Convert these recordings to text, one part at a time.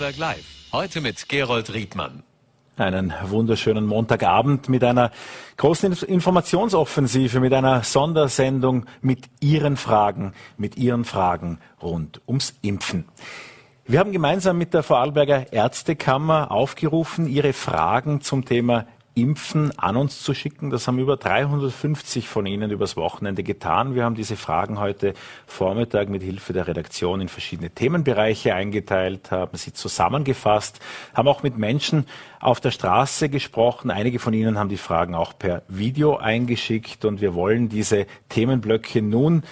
Vorarlberg Live. Heute mit Gerold Riedmann. Einen wunderschönen Montagabend mit einer großen Informationsoffensive, mit einer Sondersendung mit Ihren Fragen, mit Ihren Fragen rund ums Impfen. Wir haben gemeinsam mit der Vorarlberger Ärztekammer aufgerufen, Ihre Fragen zum Thema Impfen an uns zu schicken. Das haben über 350 von Ihnen übers Wochenende getan. Wir haben diese Fragen heute Vormittag mit Hilfe der Redaktion in verschiedene Themenbereiche eingeteilt, haben sie zusammengefasst, haben auch mit Menschen auf der Straße gesprochen. Einige von Ihnen haben die Fragen auch per Video eingeschickt und wir wollen diese Themenblöcke nun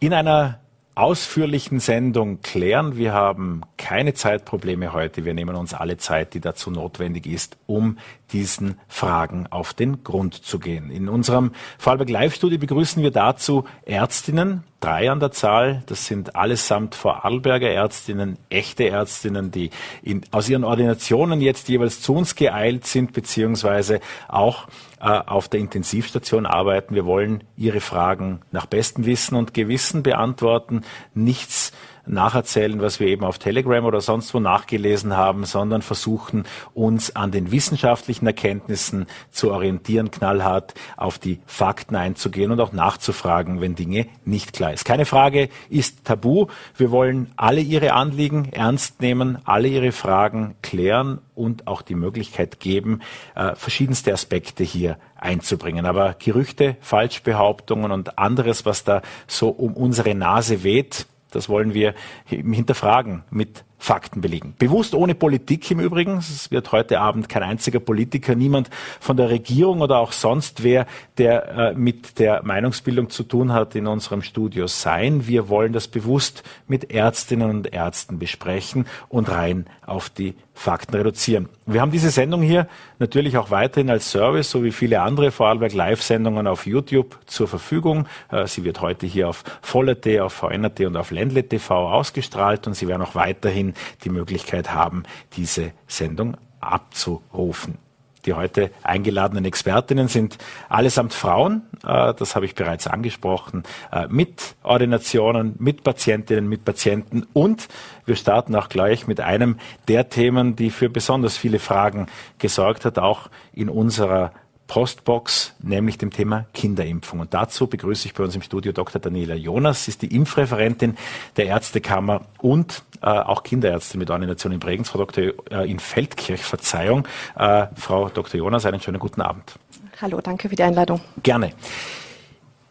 in einer ausführlichen Sendung klären. Wir haben keine Zeitprobleme heute. Wir nehmen uns alle Zeit, die dazu notwendig ist, um diesen Fragen auf den Grund zu gehen. In unserem Vorarlberg Live-Studio begrüßen wir dazu Ärztinnen, drei an der Zahl. Das sind allesamt Vorarlberger Ärztinnen, echte Ärztinnen, die in, aus ihren Ordinationen jetzt jeweils zu uns geeilt sind, beziehungsweise auch auf der Intensivstation arbeiten. Wir wollen Ihre Fragen nach bestem Wissen und Gewissen beantworten. Nichts nacherzählen, was wir eben auf Telegram oder sonst wo nachgelesen haben, sondern versuchen, uns an den wissenschaftlichen Erkenntnissen zu orientieren, knallhart auf die Fakten einzugehen und auch nachzufragen, wenn Dinge nicht klar ist. Keine Frage ist tabu. Wir wollen alle Ihre Anliegen ernst nehmen, alle Ihre Fragen klären und auch die Möglichkeit geben, äh, verschiedenste Aspekte hier einzubringen. Aber Gerüchte, Falschbehauptungen und anderes, was da so um unsere Nase weht, das wollen wir hinterfragen mit Fakten belegen. Bewusst ohne Politik im Übrigen. Es wird heute Abend kein einziger Politiker, niemand von der Regierung oder auch sonst wer, der äh, mit der Meinungsbildung zu tun hat, in unserem Studio sein. Wir wollen das bewusst mit Ärztinnen und Ärzten besprechen und rein auf die Fakten reduzieren. Wir haben diese Sendung hier natürlich auch weiterhin als Service, so wie viele andere Vorarlberg Live-Sendungen auf YouTube zur Verfügung. Äh, sie wird heute hier auf Voller.at, auf VNRT und auf Ländle TV ausgestrahlt und Sie werden auch weiterhin die Möglichkeit haben, diese Sendung abzurufen. Die heute eingeladenen Expertinnen sind allesamt Frauen, äh, das habe ich bereits angesprochen, äh, mit Ordinationen, mit Patientinnen, mit Patienten. Und wir starten auch gleich mit einem der Themen, die für besonders viele Fragen gesorgt hat, auch in unserer Postbox, nämlich dem Thema Kinderimpfung. Und dazu begrüße ich bei uns im Studio Dr. Daniela Jonas. Sie ist die Impfreferentin der Ärztekammer und äh, auch Kinderärztin mit Ordination in Bregenz. Frau Dr. Äh, in Feldkirch, Verzeihung. Äh, Frau Dr. Jonas, einen schönen guten Abend. Hallo, danke für die Einladung. Gerne.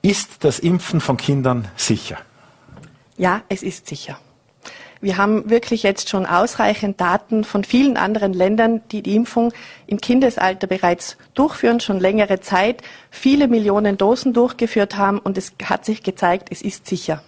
Ist das Impfen von Kindern sicher? Ja, es ist sicher. Wir haben wirklich jetzt schon ausreichend Daten von vielen anderen Ländern, die die Impfung im Kindesalter bereits durchführen, schon längere Zeit, viele Millionen Dosen durchgeführt haben und es hat sich gezeigt, es ist sicher.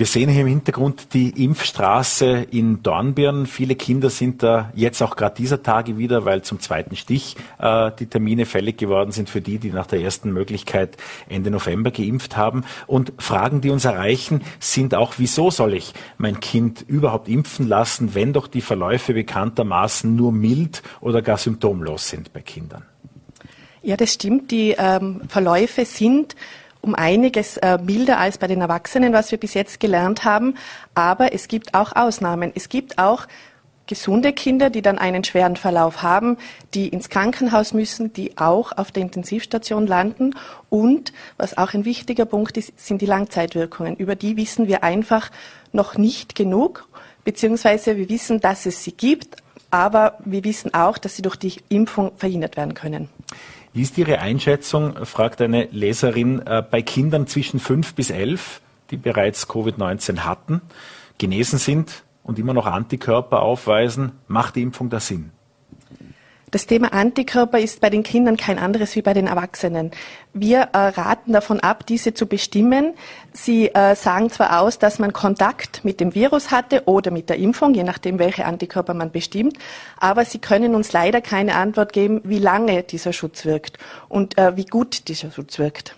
Wir sehen hier im Hintergrund die Impfstraße in Dornbirn. Viele Kinder sind da jetzt auch gerade dieser Tage wieder, weil zum zweiten Stich äh, die Termine fällig geworden sind für die, die nach der ersten Möglichkeit Ende November geimpft haben. Und Fragen, die uns erreichen, sind auch, wieso soll ich mein Kind überhaupt impfen lassen, wenn doch die Verläufe bekanntermaßen nur mild oder gar symptomlos sind bei Kindern? Ja, das stimmt. Die ähm, Verläufe sind um einiges äh, milder als bei den Erwachsenen, was wir bis jetzt gelernt haben. Aber es gibt auch Ausnahmen. Es gibt auch gesunde Kinder, die dann einen schweren Verlauf haben, die ins Krankenhaus müssen, die auch auf der Intensivstation landen. Und was auch ein wichtiger Punkt ist, sind die Langzeitwirkungen. Über die wissen wir einfach noch nicht genug, beziehungsweise wir wissen, dass es sie gibt, aber wir wissen auch, dass sie durch die Impfung verhindert werden können. Wie ist Ihre Einschätzung, fragt eine Leserin, äh, bei Kindern zwischen fünf bis elf, die bereits Covid-19 hatten, genesen sind und immer noch Antikörper aufweisen, macht die Impfung da Sinn? Das Thema Antikörper ist bei den Kindern kein anderes wie bei den Erwachsenen. Wir äh, raten davon ab, diese zu bestimmen. Sie äh, sagen zwar aus, dass man Kontakt mit dem Virus hatte oder mit der Impfung, je nachdem, welche Antikörper man bestimmt, aber sie können uns leider keine Antwort geben, wie lange dieser Schutz wirkt und äh, wie gut dieser Schutz wirkt.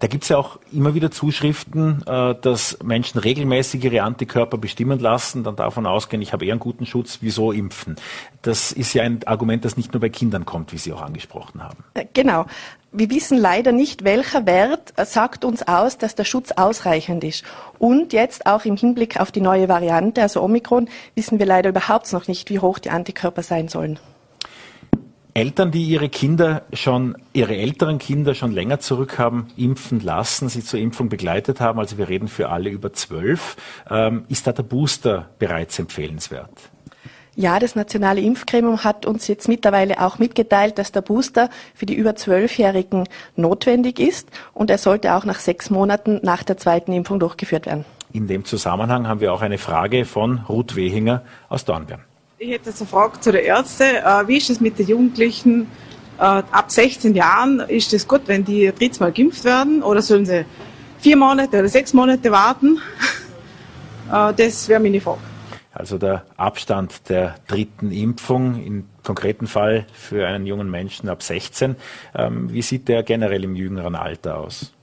Da gibt es ja auch immer wieder Zuschriften, äh, dass Menschen regelmäßig ihre Antikörper bestimmen lassen, dann davon ausgehen, ich habe eher einen guten Schutz, wieso impfen? Das ist ja ein Argument, das nicht nur bei Kindern kommt, wie Sie auch angesprochen haben. Äh, genau. Wir wissen leider nicht, welcher Wert sagt uns aus, dass der Schutz ausreichend ist. Und jetzt auch im Hinblick auf die neue Variante, also Omikron, wissen wir leider überhaupt noch nicht, wie hoch die Antikörper sein sollen. Eltern, die ihre Kinder schon, ihre älteren Kinder schon länger zurück haben impfen lassen, sie zur Impfung begleitet haben, also wir reden für alle über zwölf, ähm, ist da der Booster bereits empfehlenswert? Ja, das nationale Impfgremium hat uns jetzt mittlerweile auch mitgeteilt, dass der Booster für die über zwölfjährigen notwendig ist und er sollte auch nach sechs Monaten nach der zweiten Impfung durchgeführt werden. In dem Zusammenhang haben wir auch eine Frage von Ruth Wehinger aus Dornbirn. Ich hätte jetzt eine Frage zu der Ärzte. Äh, wie ist es mit den Jugendlichen äh, ab 16 Jahren? Ist es gut, wenn die drittes Mal geimpft werden oder sollen sie vier Monate oder sechs Monate warten? Äh, das wäre meine Frage. Also der Abstand der dritten Impfung, im konkreten Fall für einen jungen Menschen ab 16. Ähm, wie sieht der generell im jüngeren Alter aus?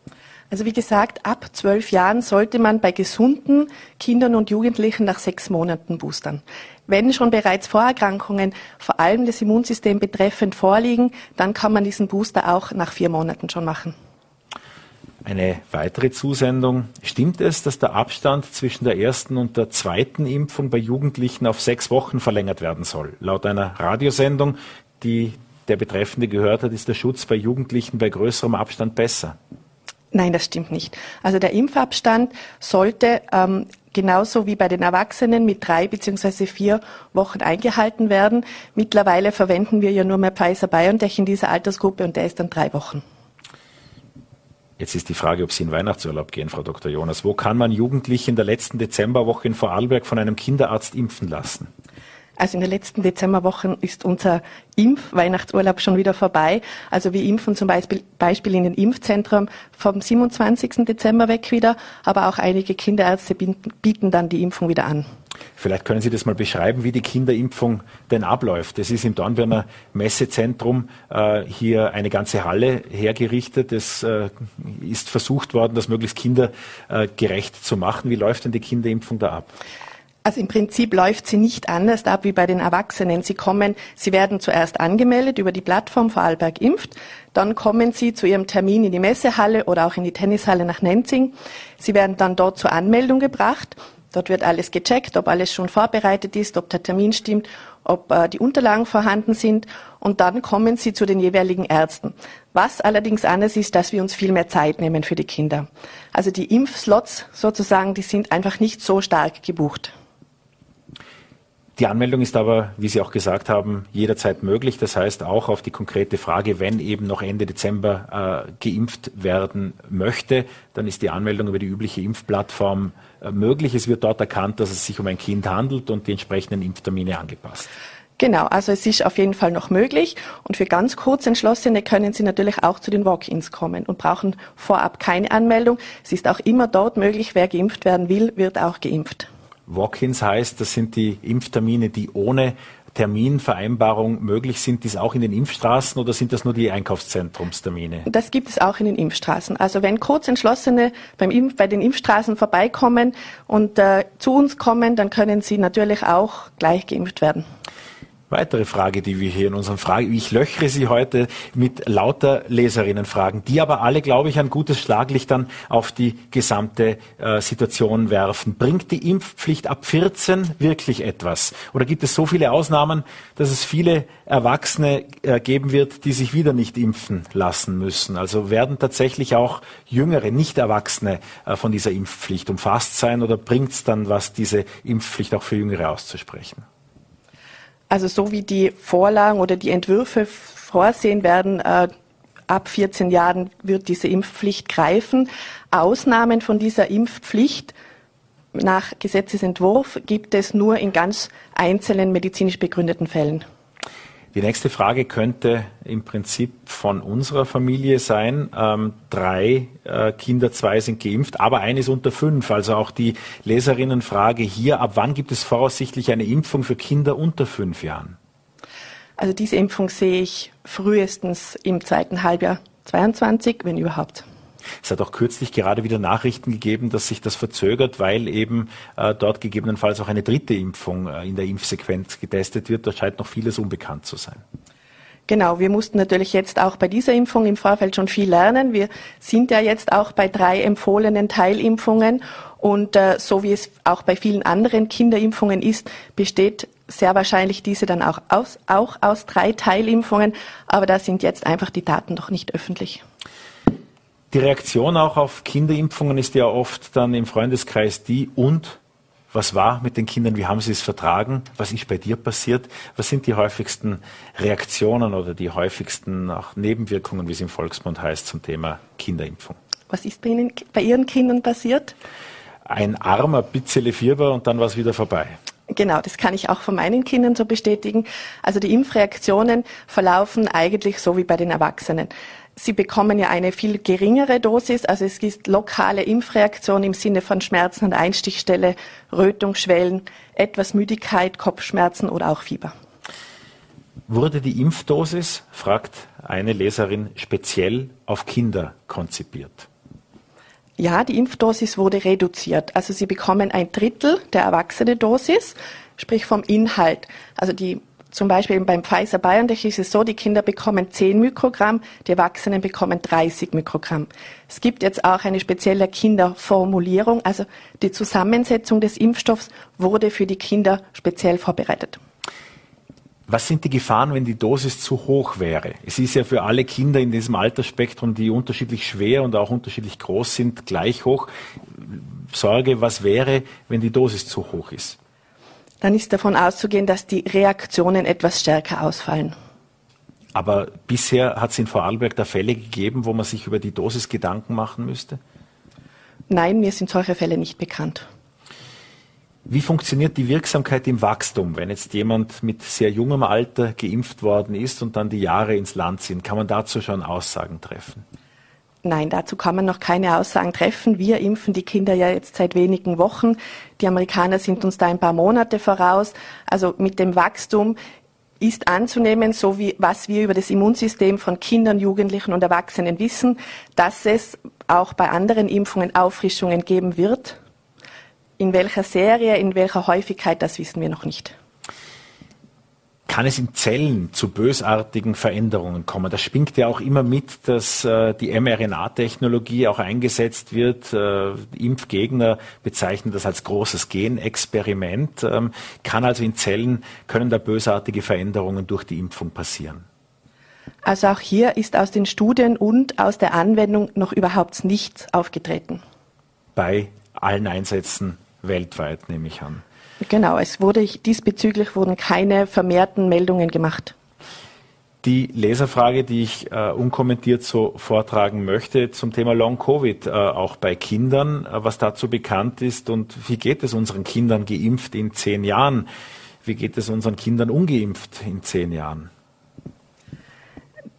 Also wie gesagt, ab zwölf Jahren sollte man bei gesunden Kindern und Jugendlichen nach sechs Monaten boostern. Wenn schon bereits Vorerkrankungen, vor allem das Immunsystem betreffend, vorliegen, dann kann man diesen Booster auch nach vier Monaten schon machen. Eine weitere Zusendung. Stimmt es, dass der Abstand zwischen der ersten und der zweiten Impfung bei Jugendlichen auf sechs Wochen verlängert werden soll? Laut einer Radiosendung, die der Betreffende gehört hat, ist der Schutz bei Jugendlichen bei größerem Abstand besser. Nein, das stimmt nicht. Also der Impfabstand sollte ähm, genauso wie bei den Erwachsenen mit drei beziehungsweise vier Wochen eingehalten werden. Mittlerweile verwenden wir ja nur mehr Pfizer-BioNTech in dieser Altersgruppe und der ist dann drei Wochen. Jetzt ist die Frage, ob Sie in Weihnachtsurlaub gehen, Frau Dr. Jonas. Wo kann man Jugendliche in der letzten Dezemberwoche in Vorarlberg von einem Kinderarzt impfen lassen? Also in der letzten Dezemberwoche ist unser Impfweihnachtsurlaub schon wieder vorbei. Also wir impfen zum Beispiel, Beispiel in den Impfzentren vom 27. Dezember weg wieder, aber auch einige Kinderärzte bieten dann die Impfung wieder an. Vielleicht können Sie das mal beschreiben, wie die Kinderimpfung denn abläuft. Es ist im Dornbirner Messezentrum äh, hier eine ganze Halle hergerichtet. Es äh, ist versucht worden, das möglichst kindergerecht äh, zu machen. Wie läuft denn die Kinderimpfung da ab? Also im Prinzip läuft sie nicht anders ab wie bei den Erwachsenen. Sie kommen, sie werden zuerst angemeldet über die Plattform Vorarlberg impft, dann kommen sie zu ihrem Termin in die Messehalle oder auch in die Tennishalle nach Nenzing. Sie werden dann dort zur Anmeldung gebracht. Dort wird alles gecheckt, ob alles schon vorbereitet ist, ob der Termin stimmt, ob äh, die Unterlagen vorhanden sind und dann kommen sie zu den jeweiligen Ärzten. Was allerdings anders ist, dass wir uns viel mehr Zeit nehmen für die Kinder. Also die Impfslots sozusagen, die sind einfach nicht so stark gebucht. Die Anmeldung ist aber, wie Sie auch gesagt haben, jederzeit möglich. Das heißt auch auf die konkrete Frage, wenn eben noch Ende Dezember äh, geimpft werden möchte, dann ist die Anmeldung über die übliche Impfplattform äh, möglich. Es wird dort erkannt, dass es sich um ein Kind handelt und die entsprechenden Impftermine angepasst. Genau, also es ist auf jeden Fall noch möglich. Und für ganz kurz Entschlossene können Sie natürlich auch zu den Walk-ins kommen und brauchen vorab keine Anmeldung. Es ist auch immer dort möglich, wer geimpft werden will, wird auch geimpft. Walk-ins heißt, das sind die Impftermine, die ohne Terminvereinbarung möglich sind, dies auch in den Impfstraßen oder sind das nur die Einkaufszentrumstermine? Das gibt es auch in den Impfstraßen. Also wenn Kurzentschlossene beim Impf bei den Impfstraßen vorbeikommen und äh, zu uns kommen, dann können sie natürlich auch gleich geimpft werden. Weitere Frage, die wir hier in unseren Fragen, ich löchere Sie heute mit lauter Leserinnenfragen, die aber alle, glaube ich, ein gutes Schlaglicht dann auf die gesamte äh, Situation werfen. Bringt die Impfpflicht ab 14 wirklich etwas? Oder gibt es so viele Ausnahmen, dass es viele Erwachsene äh, geben wird, die sich wieder nicht impfen lassen müssen? Also werden tatsächlich auch jüngere, nicht Erwachsene äh, von dieser Impfpflicht umfasst sein oder bringt es dann was, diese Impfpflicht auch für Jüngere auszusprechen? Also so wie die Vorlagen oder die Entwürfe vorsehen werden, äh, ab 14 Jahren wird diese Impfpflicht greifen. Ausnahmen von dieser Impfpflicht nach Gesetzesentwurf gibt es nur in ganz einzelnen medizinisch begründeten Fällen. Die nächste Frage könnte im Prinzip von unserer Familie sein. Ähm, drei äh, Kinder, zwei sind geimpft, aber eines unter fünf. Also auch die Leserinnenfrage hier, ab wann gibt es voraussichtlich eine Impfung für Kinder unter fünf Jahren? Also diese Impfung sehe ich frühestens im zweiten Halbjahr 22, wenn überhaupt. Es hat auch kürzlich gerade wieder Nachrichten gegeben, dass sich das verzögert, weil eben äh, dort gegebenenfalls auch eine dritte Impfung äh, in der Impfsequenz getestet wird. Da scheint noch vieles unbekannt zu sein. Genau, wir mussten natürlich jetzt auch bei dieser Impfung im Vorfeld schon viel lernen. Wir sind ja jetzt auch bei drei empfohlenen Teilimpfungen und äh, so wie es auch bei vielen anderen Kinderimpfungen ist, besteht sehr wahrscheinlich diese dann auch aus, auch aus drei Teilimpfungen, aber da sind jetzt einfach die Daten noch nicht öffentlich. Die Reaktion auch auf Kinderimpfungen ist ja oft dann im Freundeskreis die und was war mit den Kindern? Wie haben sie es vertragen? Was ist bei dir passiert? Was sind die häufigsten Reaktionen oder die häufigsten auch Nebenwirkungen, wie es im Volksmund heißt, zum Thema Kinderimpfung? Was ist bei, Ihnen, bei Ihren Kindern passiert? Ein armer Bitzele Fieber und dann war es wieder vorbei. Genau, das kann ich auch von meinen Kindern so bestätigen. Also die Impfreaktionen verlaufen eigentlich so wie bei den Erwachsenen. Sie bekommen ja eine viel geringere Dosis, also es gibt lokale Impfreaktionen im Sinne von Schmerzen an der Einstichstelle, Rötungsschwellen, etwas Müdigkeit, Kopfschmerzen oder auch Fieber. Wurde die Impfdosis, fragt eine Leserin, speziell auf Kinder konzipiert? Ja, die Impfdosis wurde reduziert. Also sie bekommen ein Drittel der erwachsene Dosis, sprich vom Inhalt. Also die zum Beispiel beim Pfizer BioNTech ist es so, die Kinder bekommen 10 Mikrogramm, die Erwachsenen bekommen 30 Mikrogramm. Es gibt jetzt auch eine spezielle Kinderformulierung, also die Zusammensetzung des Impfstoffs wurde für die Kinder speziell vorbereitet. Was sind die Gefahren, wenn die Dosis zu hoch wäre? Es ist ja für alle Kinder in diesem Altersspektrum, die unterschiedlich schwer und auch unterschiedlich groß sind, gleich hoch. Sorge, was wäre, wenn die Dosis zu hoch ist? Dann ist davon auszugehen, dass die Reaktionen etwas stärker ausfallen. Aber bisher hat es in Vorarlberg da Fälle gegeben, wo man sich über die Dosis Gedanken machen müsste? Nein, mir sind solche Fälle nicht bekannt. Wie funktioniert die Wirksamkeit im Wachstum, wenn jetzt jemand mit sehr jungem Alter geimpft worden ist und dann die Jahre ins Land sind? Kann man dazu schon Aussagen treffen? Nein, dazu kann man noch keine Aussagen treffen. Wir impfen die Kinder ja jetzt seit wenigen Wochen. Die Amerikaner sind uns da ein paar Monate voraus. Also mit dem Wachstum ist anzunehmen, so wie was wir über das Immunsystem von Kindern, Jugendlichen und Erwachsenen wissen, dass es auch bei anderen Impfungen Auffrischungen geben wird. In welcher Serie, in welcher Häufigkeit, das wissen wir noch nicht kann es in Zellen zu bösartigen Veränderungen kommen. Das spingt ja auch immer mit, dass äh, die mRNA-Technologie auch eingesetzt wird. Äh, Impfgegner bezeichnen das als großes Genexperiment. Ähm, kann also in Zellen, können da bösartige Veränderungen durch die Impfung passieren? Also auch hier ist aus den Studien und aus der Anwendung noch überhaupt nichts aufgetreten. Bei allen Einsätzen weltweit, nehme ich an. Genau, es wurde diesbezüglich wurden keine vermehrten Meldungen gemacht. Die Leserfrage, die ich äh, unkommentiert so vortragen möchte zum Thema Long Covid, äh, auch bei Kindern, äh, was dazu bekannt ist und wie geht es unseren Kindern geimpft in zehn Jahren? Wie geht es unseren Kindern ungeimpft in zehn Jahren?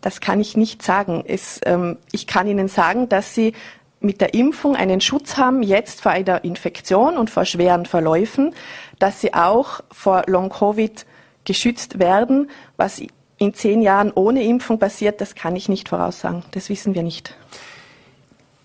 Das kann ich nicht sagen. Es, ähm, ich kann Ihnen sagen, dass Sie mit der Impfung einen Schutz haben, jetzt vor einer Infektion und vor schweren Verläufen, dass sie auch vor Long-Covid geschützt werden. Was in zehn Jahren ohne Impfung passiert, das kann ich nicht voraussagen. Das wissen wir nicht.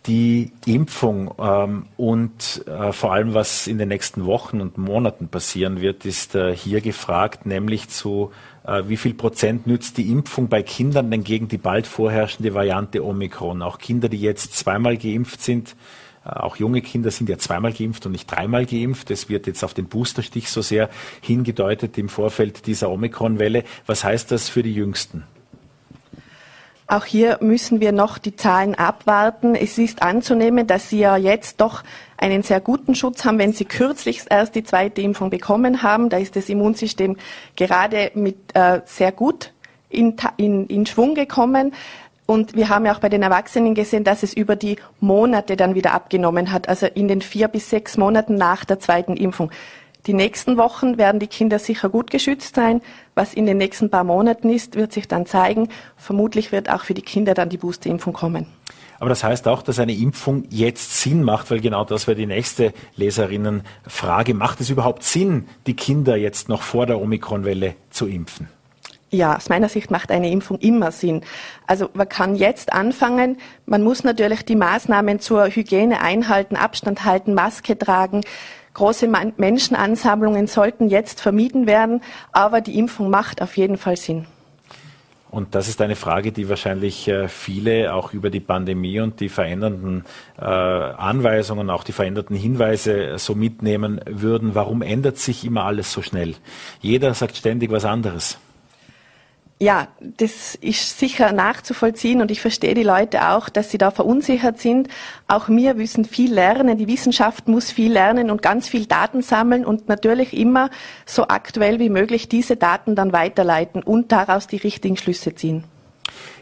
Die Impfung ähm, und äh, vor allem, was in den nächsten Wochen und Monaten passieren wird, ist äh, hier gefragt, nämlich zu äh, wie viel Prozent nützt die Impfung bei Kindern denn gegen die bald vorherrschende Variante Omikron? Auch Kinder, die jetzt zweimal geimpft sind, auch junge Kinder sind ja zweimal geimpft und nicht dreimal geimpft. Es wird jetzt auf den Boosterstich so sehr hingedeutet im Vorfeld dieser Omikron-Welle. Was heißt das für die Jüngsten? Auch hier müssen wir noch die Zahlen abwarten. Es ist anzunehmen, dass Sie ja jetzt doch einen sehr guten Schutz haben, wenn Sie kürzlich erst die zweite Impfung bekommen haben. Da ist das Immunsystem gerade mit äh, sehr gut in, in, in Schwung gekommen. Und wir haben ja auch bei den Erwachsenen gesehen, dass es über die Monate dann wieder abgenommen hat, also in den vier bis sechs Monaten nach der zweiten Impfung. Die nächsten Wochen werden die Kinder sicher gut geschützt sein. Was in den nächsten paar Monaten ist, wird sich dann zeigen. Vermutlich wird auch für die Kinder dann die Boosterimpfung kommen. Aber das heißt auch, dass eine Impfung jetzt Sinn macht, weil genau das wäre die nächste Leserinnenfrage. Macht es überhaupt Sinn, die Kinder jetzt noch vor der Omikronwelle zu impfen? Ja, aus meiner Sicht macht eine Impfung immer Sinn. Also man kann jetzt anfangen. Man muss natürlich die Maßnahmen zur Hygiene einhalten, Abstand halten, Maske tragen. Große Menschenansammlungen sollten jetzt vermieden werden, aber die Impfung macht auf jeden Fall Sinn. Und das ist eine Frage, die wahrscheinlich äh, viele auch über die Pandemie und die verändernden äh, Anweisungen, auch die veränderten Hinweise so mitnehmen würden. Warum ändert sich immer alles so schnell? Jeder sagt ständig was anderes. Ja, das ist sicher nachzuvollziehen und ich verstehe die Leute auch, dass sie da verunsichert sind. Auch wir müssen viel lernen, die Wissenschaft muss viel lernen und ganz viel Daten sammeln und natürlich immer so aktuell wie möglich diese Daten dann weiterleiten und daraus die richtigen Schlüsse ziehen.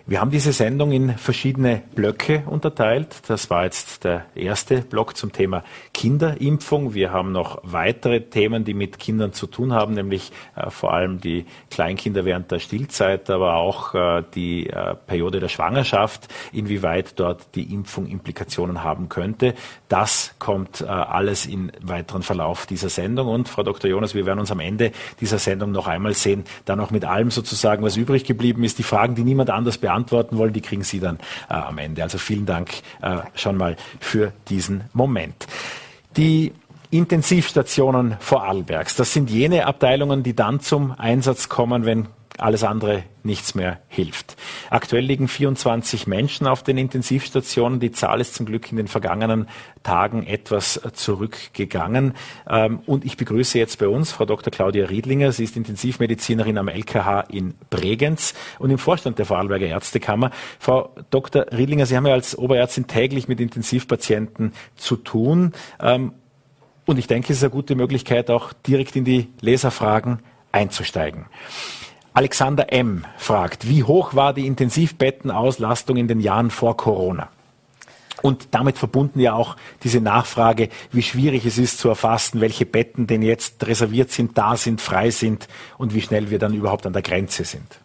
Wir haben diese Sendung in verschiedene Blöcke unterteilt. Das war jetzt der erste Block zum Thema Kinderimpfung. Wir haben noch weitere Themen, die mit Kindern zu tun haben, nämlich äh, vor allem die Kleinkinder während der Stillzeit, aber auch äh, die äh, Periode der Schwangerschaft, inwieweit dort die Impfung Implikationen haben könnte. Das kommt äh, alles im weiteren Verlauf dieser Sendung. Und Frau Dr. Jonas, wir werden uns am Ende dieser Sendung noch einmal sehen, dann auch mit allem sozusagen, was übrig geblieben ist, die Fragen, die niemand anders beantwortet beantworten wollen, die kriegen Sie dann äh, am Ende. Also vielen Dank äh, schon mal für diesen Moment. Die Intensivstationen vor Arlbergs, das sind jene Abteilungen, die dann zum Einsatz kommen, wenn alles andere nichts mehr hilft. Aktuell liegen 24 Menschen auf den Intensivstationen. Die Zahl ist zum Glück in den vergangenen Tagen etwas zurückgegangen. Ähm, und ich begrüße jetzt bei uns Frau Dr. Claudia Riedlinger. Sie ist Intensivmedizinerin am LKH in Bregenz und im Vorstand der Vorarlberger Ärztekammer. Frau Dr. Riedlinger, Sie haben ja als Oberärztin täglich mit Intensivpatienten zu tun. Ähm, und ich denke, es ist eine gute Möglichkeit, auch direkt in die Leserfragen einzusteigen. Alexander M. fragt, wie hoch war die Intensivbettenauslastung in den Jahren vor Corona? Und damit verbunden ja auch diese Nachfrage, wie schwierig es ist zu erfassen, welche Betten denn jetzt reserviert sind, da sind, frei sind und wie schnell wir dann überhaupt an der Grenze sind.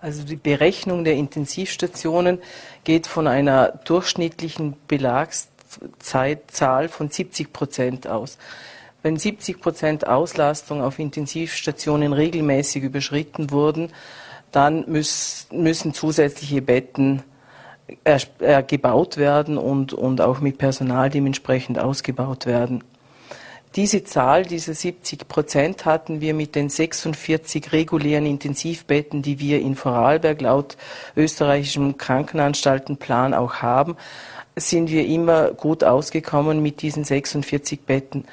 Also die Berechnung der Intensivstationen geht von einer durchschnittlichen Belagszeitzahl von 70 Prozent aus. Wenn 70 Prozent Auslastung auf Intensivstationen regelmäßig überschritten wurden, dann müssen zusätzliche Betten gebaut werden und, und auch mit Personal dementsprechend ausgebaut werden. Diese Zahl, diese 70 Prozent, hatten wir mit den 46 regulären Intensivbetten, die wir in Vorarlberg laut österreichischem Krankenanstaltenplan auch haben, sind wir immer gut ausgekommen mit diesen 46 Betten.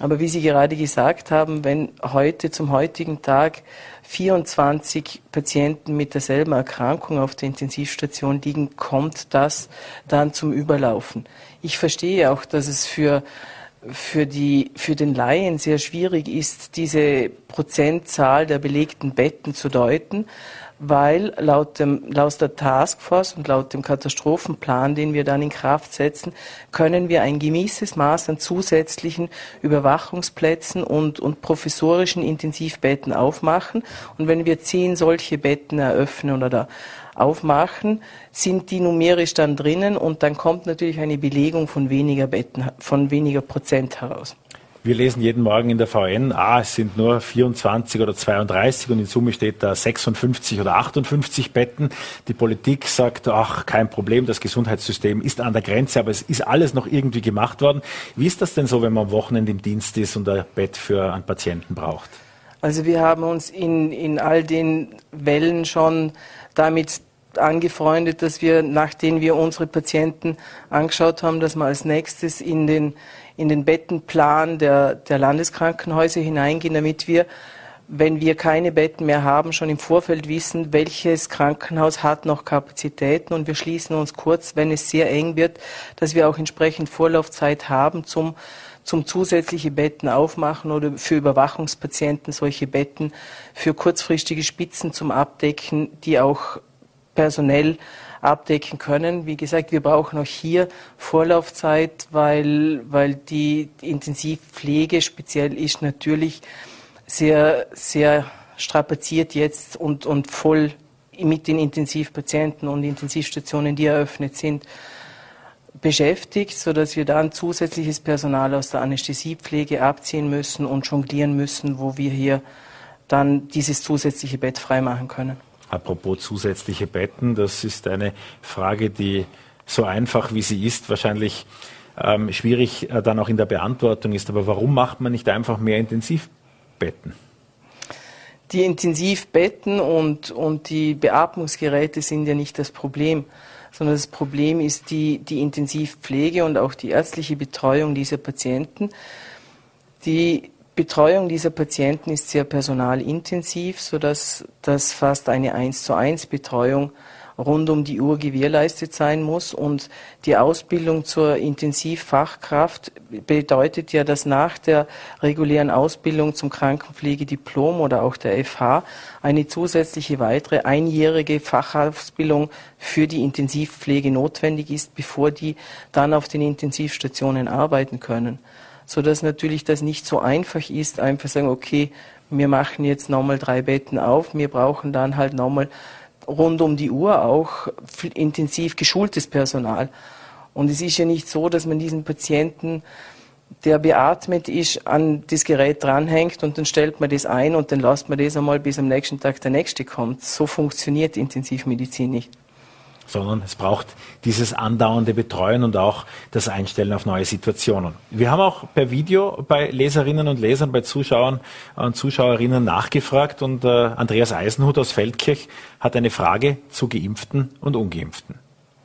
Aber wie Sie gerade gesagt haben, wenn heute zum heutigen Tag 24 Patienten mit derselben Erkrankung auf der Intensivstation liegen, kommt das dann zum Überlaufen. Ich verstehe auch, dass es für für, die, für den Laien sehr schwierig ist, diese Prozentzahl der belegten Betten zu deuten weil laut, dem, laut der Taskforce und laut dem Katastrophenplan, den wir dann in Kraft setzen, können wir ein gewisses Maß an zusätzlichen Überwachungsplätzen und, und professorischen Intensivbetten aufmachen. Und wenn wir zehn solche Betten eröffnen oder aufmachen, sind die numerisch dann drinnen und dann kommt natürlich eine Belegung von weniger Betten, von weniger Prozent heraus. Wir lesen jeden Morgen in der VN, ah, es sind nur 24 oder 32 und in Summe steht da 56 oder 58 Betten. Die Politik sagt, ach, kein Problem, das Gesundheitssystem ist an der Grenze, aber es ist alles noch irgendwie gemacht worden. Wie ist das denn so, wenn man am Wochenende im Dienst ist und ein Bett für einen Patienten braucht? Also wir haben uns in, in all den Wellen schon damit angefreundet, dass wir, nachdem wir unsere Patienten angeschaut haben, dass wir als nächstes in den in den Bettenplan der, der Landeskrankenhäuser hineingehen, damit wir, wenn wir keine Betten mehr haben, schon im Vorfeld wissen, welches Krankenhaus hat noch Kapazitäten. Und wir schließen uns kurz, wenn es sehr eng wird, dass wir auch entsprechend Vorlaufzeit haben zum zum zusätzliche Betten aufmachen oder für Überwachungspatienten solche Betten für kurzfristige Spitzen zum Abdecken, die auch personell abdecken können. Wie gesagt, wir brauchen auch hier Vorlaufzeit, weil, weil die Intensivpflege speziell ist natürlich sehr, sehr strapaziert jetzt und, und voll mit den Intensivpatienten und Intensivstationen, die eröffnet sind, beschäftigt, sodass wir dann zusätzliches Personal aus der Anästhesiepflege abziehen müssen und jonglieren müssen, wo wir hier dann dieses zusätzliche Bett freimachen können. Apropos zusätzliche Betten, das ist eine Frage, die so einfach wie sie ist, wahrscheinlich ähm, schwierig äh, dann auch in der Beantwortung ist. Aber warum macht man nicht einfach mehr Intensivbetten? Die Intensivbetten und, und die Beatmungsgeräte sind ja nicht das Problem, sondern das Problem ist die, die Intensivpflege und auch die ärztliche Betreuung dieser Patienten. Die Betreuung dieser Patienten ist sehr personalintensiv, sodass das fast eine 1 zu 1 Betreuung rund um die Uhr gewährleistet sein muss. Und die Ausbildung zur Intensivfachkraft bedeutet ja, dass nach der regulären Ausbildung zum Krankenpflegediplom oder auch der FH eine zusätzliche weitere einjährige Fachausbildung für die Intensivpflege notwendig ist, bevor die dann auf den Intensivstationen arbeiten können. Sodass natürlich das nicht so einfach ist, einfach sagen, okay, wir machen jetzt nochmal drei Betten auf, wir brauchen dann halt nochmal rund um die Uhr auch intensiv geschultes Personal. Und es ist ja nicht so, dass man diesen Patienten, der beatmet ist, an das Gerät dranhängt und dann stellt man das ein und dann lässt man das einmal, bis am nächsten Tag der nächste kommt. So funktioniert Intensivmedizin nicht sondern es braucht dieses andauernde Betreuen und auch das Einstellen auf neue Situationen. Wir haben auch per Video bei Leserinnen und Lesern, bei Zuschauern und Zuschauerinnen nachgefragt und äh, Andreas Eisenhut aus Feldkirch hat eine Frage zu Geimpften und Ungeimpften.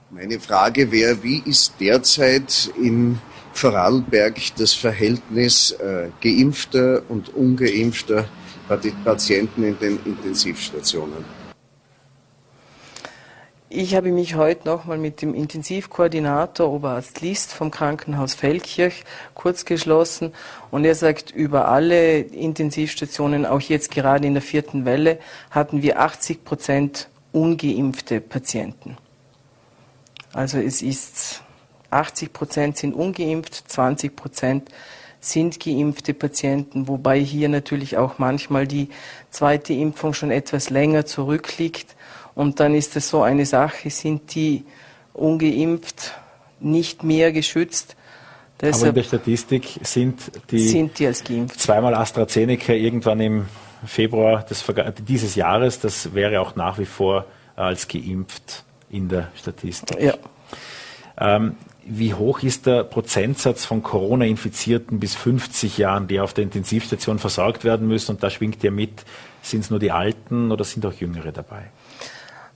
Meine Frage wäre, wie ist derzeit in Vorarlberg das Verhältnis äh, geimpfter und ungeimpfter Patienten in den Intensivstationen? Ich habe mich heute nochmal mit dem Intensivkoordinator Oberarzt List vom Krankenhaus Feldkirch kurz geschlossen und er sagt, über alle Intensivstationen, auch jetzt gerade in der vierten Welle, hatten wir 80 Prozent ungeimpfte Patienten. Also es ist 80 Prozent sind ungeimpft, 20 Prozent sind geimpfte Patienten, wobei hier natürlich auch manchmal die zweite Impfung schon etwas länger zurückliegt und dann ist es so eine Sache, sind die ungeimpft nicht mehr geschützt. Deshalb Aber in der Statistik sind die, sind die als geimpft. zweimal AstraZeneca irgendwann im Februar des, dieses Jahres, das wäre auch nach wie vor als geimpft in der Statistik. Ja. Ähm, wie hoch ist der Prozentsatz von Corona-Infizierten bis 50 Jahren, die auf der Intensivstation versorgt werden müssen? Und da schwingt ja mit, sind es nur die Alten oder sind auch Jüngere dabei?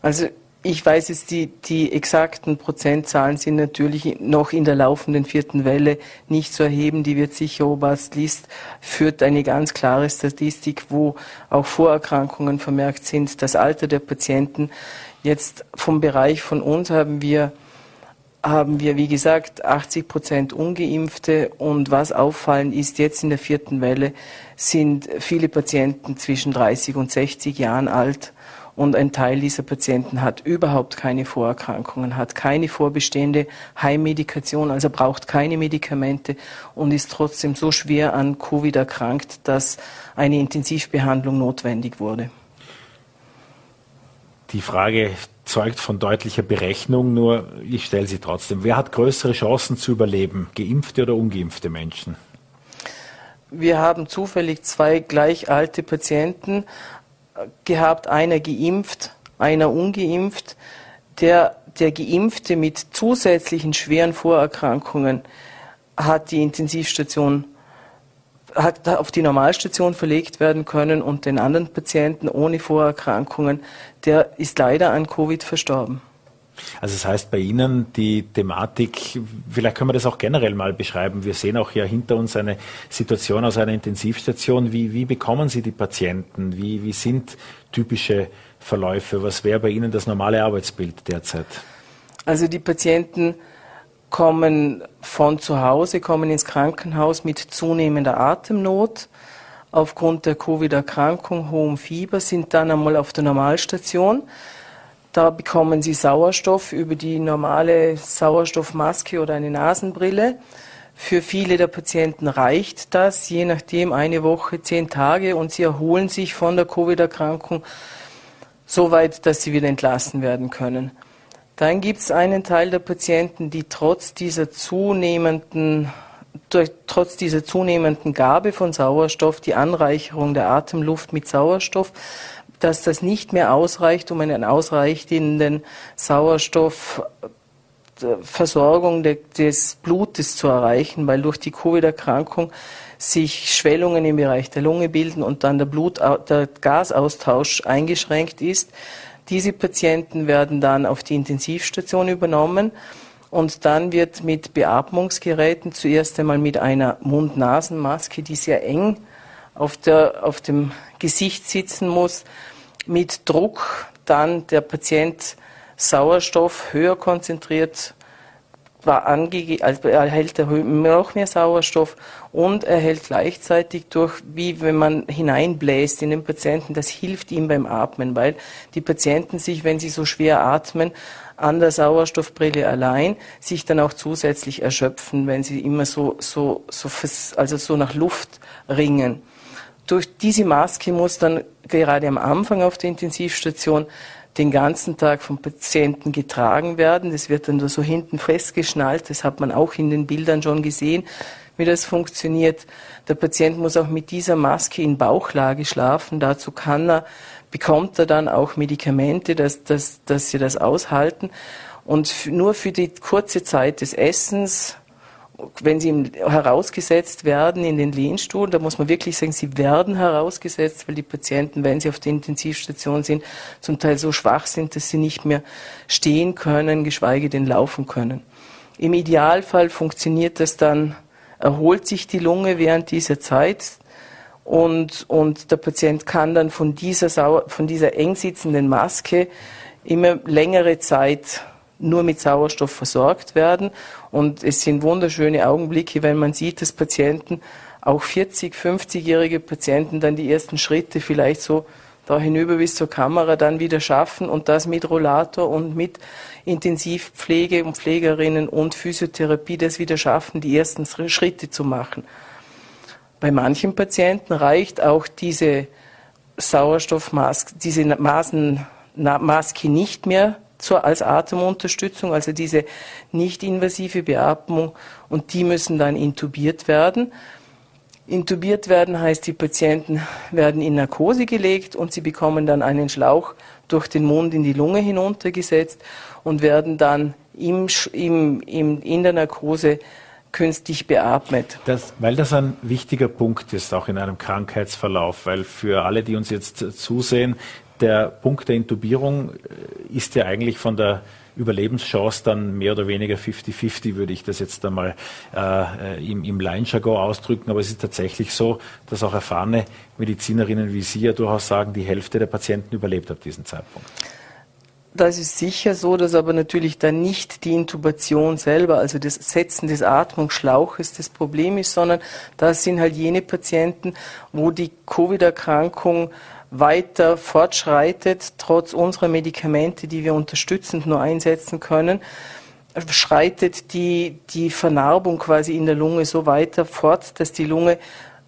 Also ich weiß jetzt, die, die exakten Prozentzahlen sind natürlich noch in der laufenden vierten Welle nicht zu erheben. Die wird sicher Oberst List, führt eine ganz klare Statistik, wo auch Vorerkrankungen vermerkt sind, das Alter der Patienten. Jetzt vom Bereich von uns haben wir, haben wir, wie gesagt, 80 Prozent Ungeimpfte. Und was auffallend ist, jetzt in der vierten Welle sind viele Patienten zwischen 30 und 60 Jahren alt und ein Teil dieser Patienten hat überhaupt keine Vorerkrankungen, hat keine vorbestehende Heimmedikation, also braucht keine Medikamente und ist trotzdem so schwer an Covid erkrankt, dass eine Intensivbehandlung notwendig wurde. Die Frage zeugt von deutlicher Berechnung, nur ich stelle sie trotzdem. Wer hat größere Chancen zu überleben, geimpfte oder ungeimpfte Menschen? Wir haben zufällig zwei gleich alte Patienten, gehabt, einer geimpft, einer ungeimpft. Der, der Geimpfte mit zusätzlichen schweren Vorerkrankungen hat die Intensivstation hat auf die Normalstation verlegt werden können und den anderen Patienten ohne Vorerkrankungen, der ist leider an Covid verstorben. Also das heißt bei Ihnen die Thematik, vielleicht können wir das auch generell mal beschreiben. Wir sehen auch ja hinter uns eine Situation aus einer Intensivstation. Wie, wie bekommen Sie die Patienten? Wie, wie sind typische Verläufe? Was wäre bei Ihnen das normale Arbeitsbild derzeit? Also die Patienten kommen von zu Hause, kommen ins Krankenhaus mit zunehmender Atemnot aufgrund der Covid-Erkrankung, hohem Fieber, sind dann einmal auf der Normalstation. Da bekommen Sie Sauerstoff über die normale Sauerstoffmaske oder eine Nasenbrille. Für viele der Patienten reicht das, je nachdem eine Woche, zehn Tage und sie erholen sich von der Covid-Erkrankung so weit, dass sie wieder entlassen werden können. Dann gibt es einen Teil der Patienten, die trotz dieser zunehmenden durch, trotz dieser zunehmenden Gabe von Sauerstoff, die Anreicherung der Atemluft mit Sauerstoff, dass das nicht mehr ausreicht, um einen ausreichenden Sauerstoffversorgung des Blutes zu erreichen, weil durch die Covid-Erkrankung sich Schwellungen im Bereich der Lunge bilden und dann der Blut, der Gasaustausch eingeschränkt ist. Diese Patienten werden dann auf die Intensivstation übernommen und dann wird mit Beatmungsgeräten zuerst einmal mit einer Mund-Nasen-Maske, die sehr eng auf, der, auf dem Gesicht sitzen muss, mit Druck dann der Patient Sauerstoff höher konzentriert war angegeben, also erhält er noch mehr Sauerstoff und erhält gleichzeitig durch, wie wenn man hineinbläst in den Patienten, das hilft ihm beim Atmen, weil die Patienten sich, wenn sie so schwer atmen, an der Sauerstoffbrille allein sich dann auch zusätzlich erschöpfen, wenn sie immer so, so, so, also so nach Luft ringen. Durch diese Maske muss dann gerade am Anfang auf der Intensivstation den ganzen Tag vom Patienten getragen werden. Das wird dann so hinten festgeschnallt. Das hat man auch in den Bildern schon gesehen, wie das funktioniert. Der Patient muss auch mit dieser Maske in Bauchlage schlafen. Dazu kann er, bekommt er dann auch Medikamente, dass, dass, dass sie das aushalten. Und nur für die kurze Zeit des Essens wenn sie herausgesetzt werden in den Lehnstuhl, da muss man wirklich sagen, sie werden herausgesetzt, weil die Patienten, wenn sie auf der Intensivstation sind, zum Teil so schwach sind, dass sie nicht mehr stehen können, geschweige denn laufen können. Im Idealfall funktioniert das dann, erholt sich die Lunge während dieser Zeit und, und der Patient kann dann von dieser, von dieser eng sitzenden Maske immer längere Zeit nur mit Sauerstoff versorgt werden. Und es sind wunderschöne Augenblicke, wenn man sieht, dass Patienten, auch 40, 50-jährige Patienten, dann die ersten Schritte vielleicht so da hinüber bis zur Kamera dann wieder schaffen und das mit Rollator und mit Intensivpflege und Pflegerinnen und Physiotherapie das wieder schaffen, die ersten Schritte zu machen. Bei manchen Patienten reicht auch diese Sauerstoffmaske, diese Maske nicht mehr zur, als Atemunterstützung, also diese nicht-invasive Beatmung und die müssen dann intubiert werden. Intubiert werden heißt, die Patienten werden in Narkose gelegt und sie bekommen dann einen Schlauch durch den Mund in die Lunge hinuntergesetzt und werden dann im, im, im, in der Narkose künstlich beatmet. Das, weil das ein wichtiger Punkt ist, auch in einem Krankheitsverlauf, weil für alle, die uns jetzt zusehen, der Punkt der Intubierung äh, ist ja eigentlich von der Überlebenschance dann mehr oder weniger 50-50, würde ich das jetzt einmal äh, im, im Laienjargon ausdrücken. Aber es ist tatsächlich so, dass auch erfahrene Medizinerinnen wie Sie ja durchaus sagen, die Hälfte der Patienten überlebt ab diesem Zeitpunkt. Das ist sicher so, dass aber natürlich dann nicht die Intubation selber, also das Setzen des Atmungsschlauches das Problem ist, sondern das sind halt jene Patienten, wo die Covid-Erkrankung weiter fortschreitet, trotz unserer Medikamente, die wir unterstützend nur einsetzen können, schreitet die, die Vernarbung quasi in der Lunge so weiter fort, dass die Lunge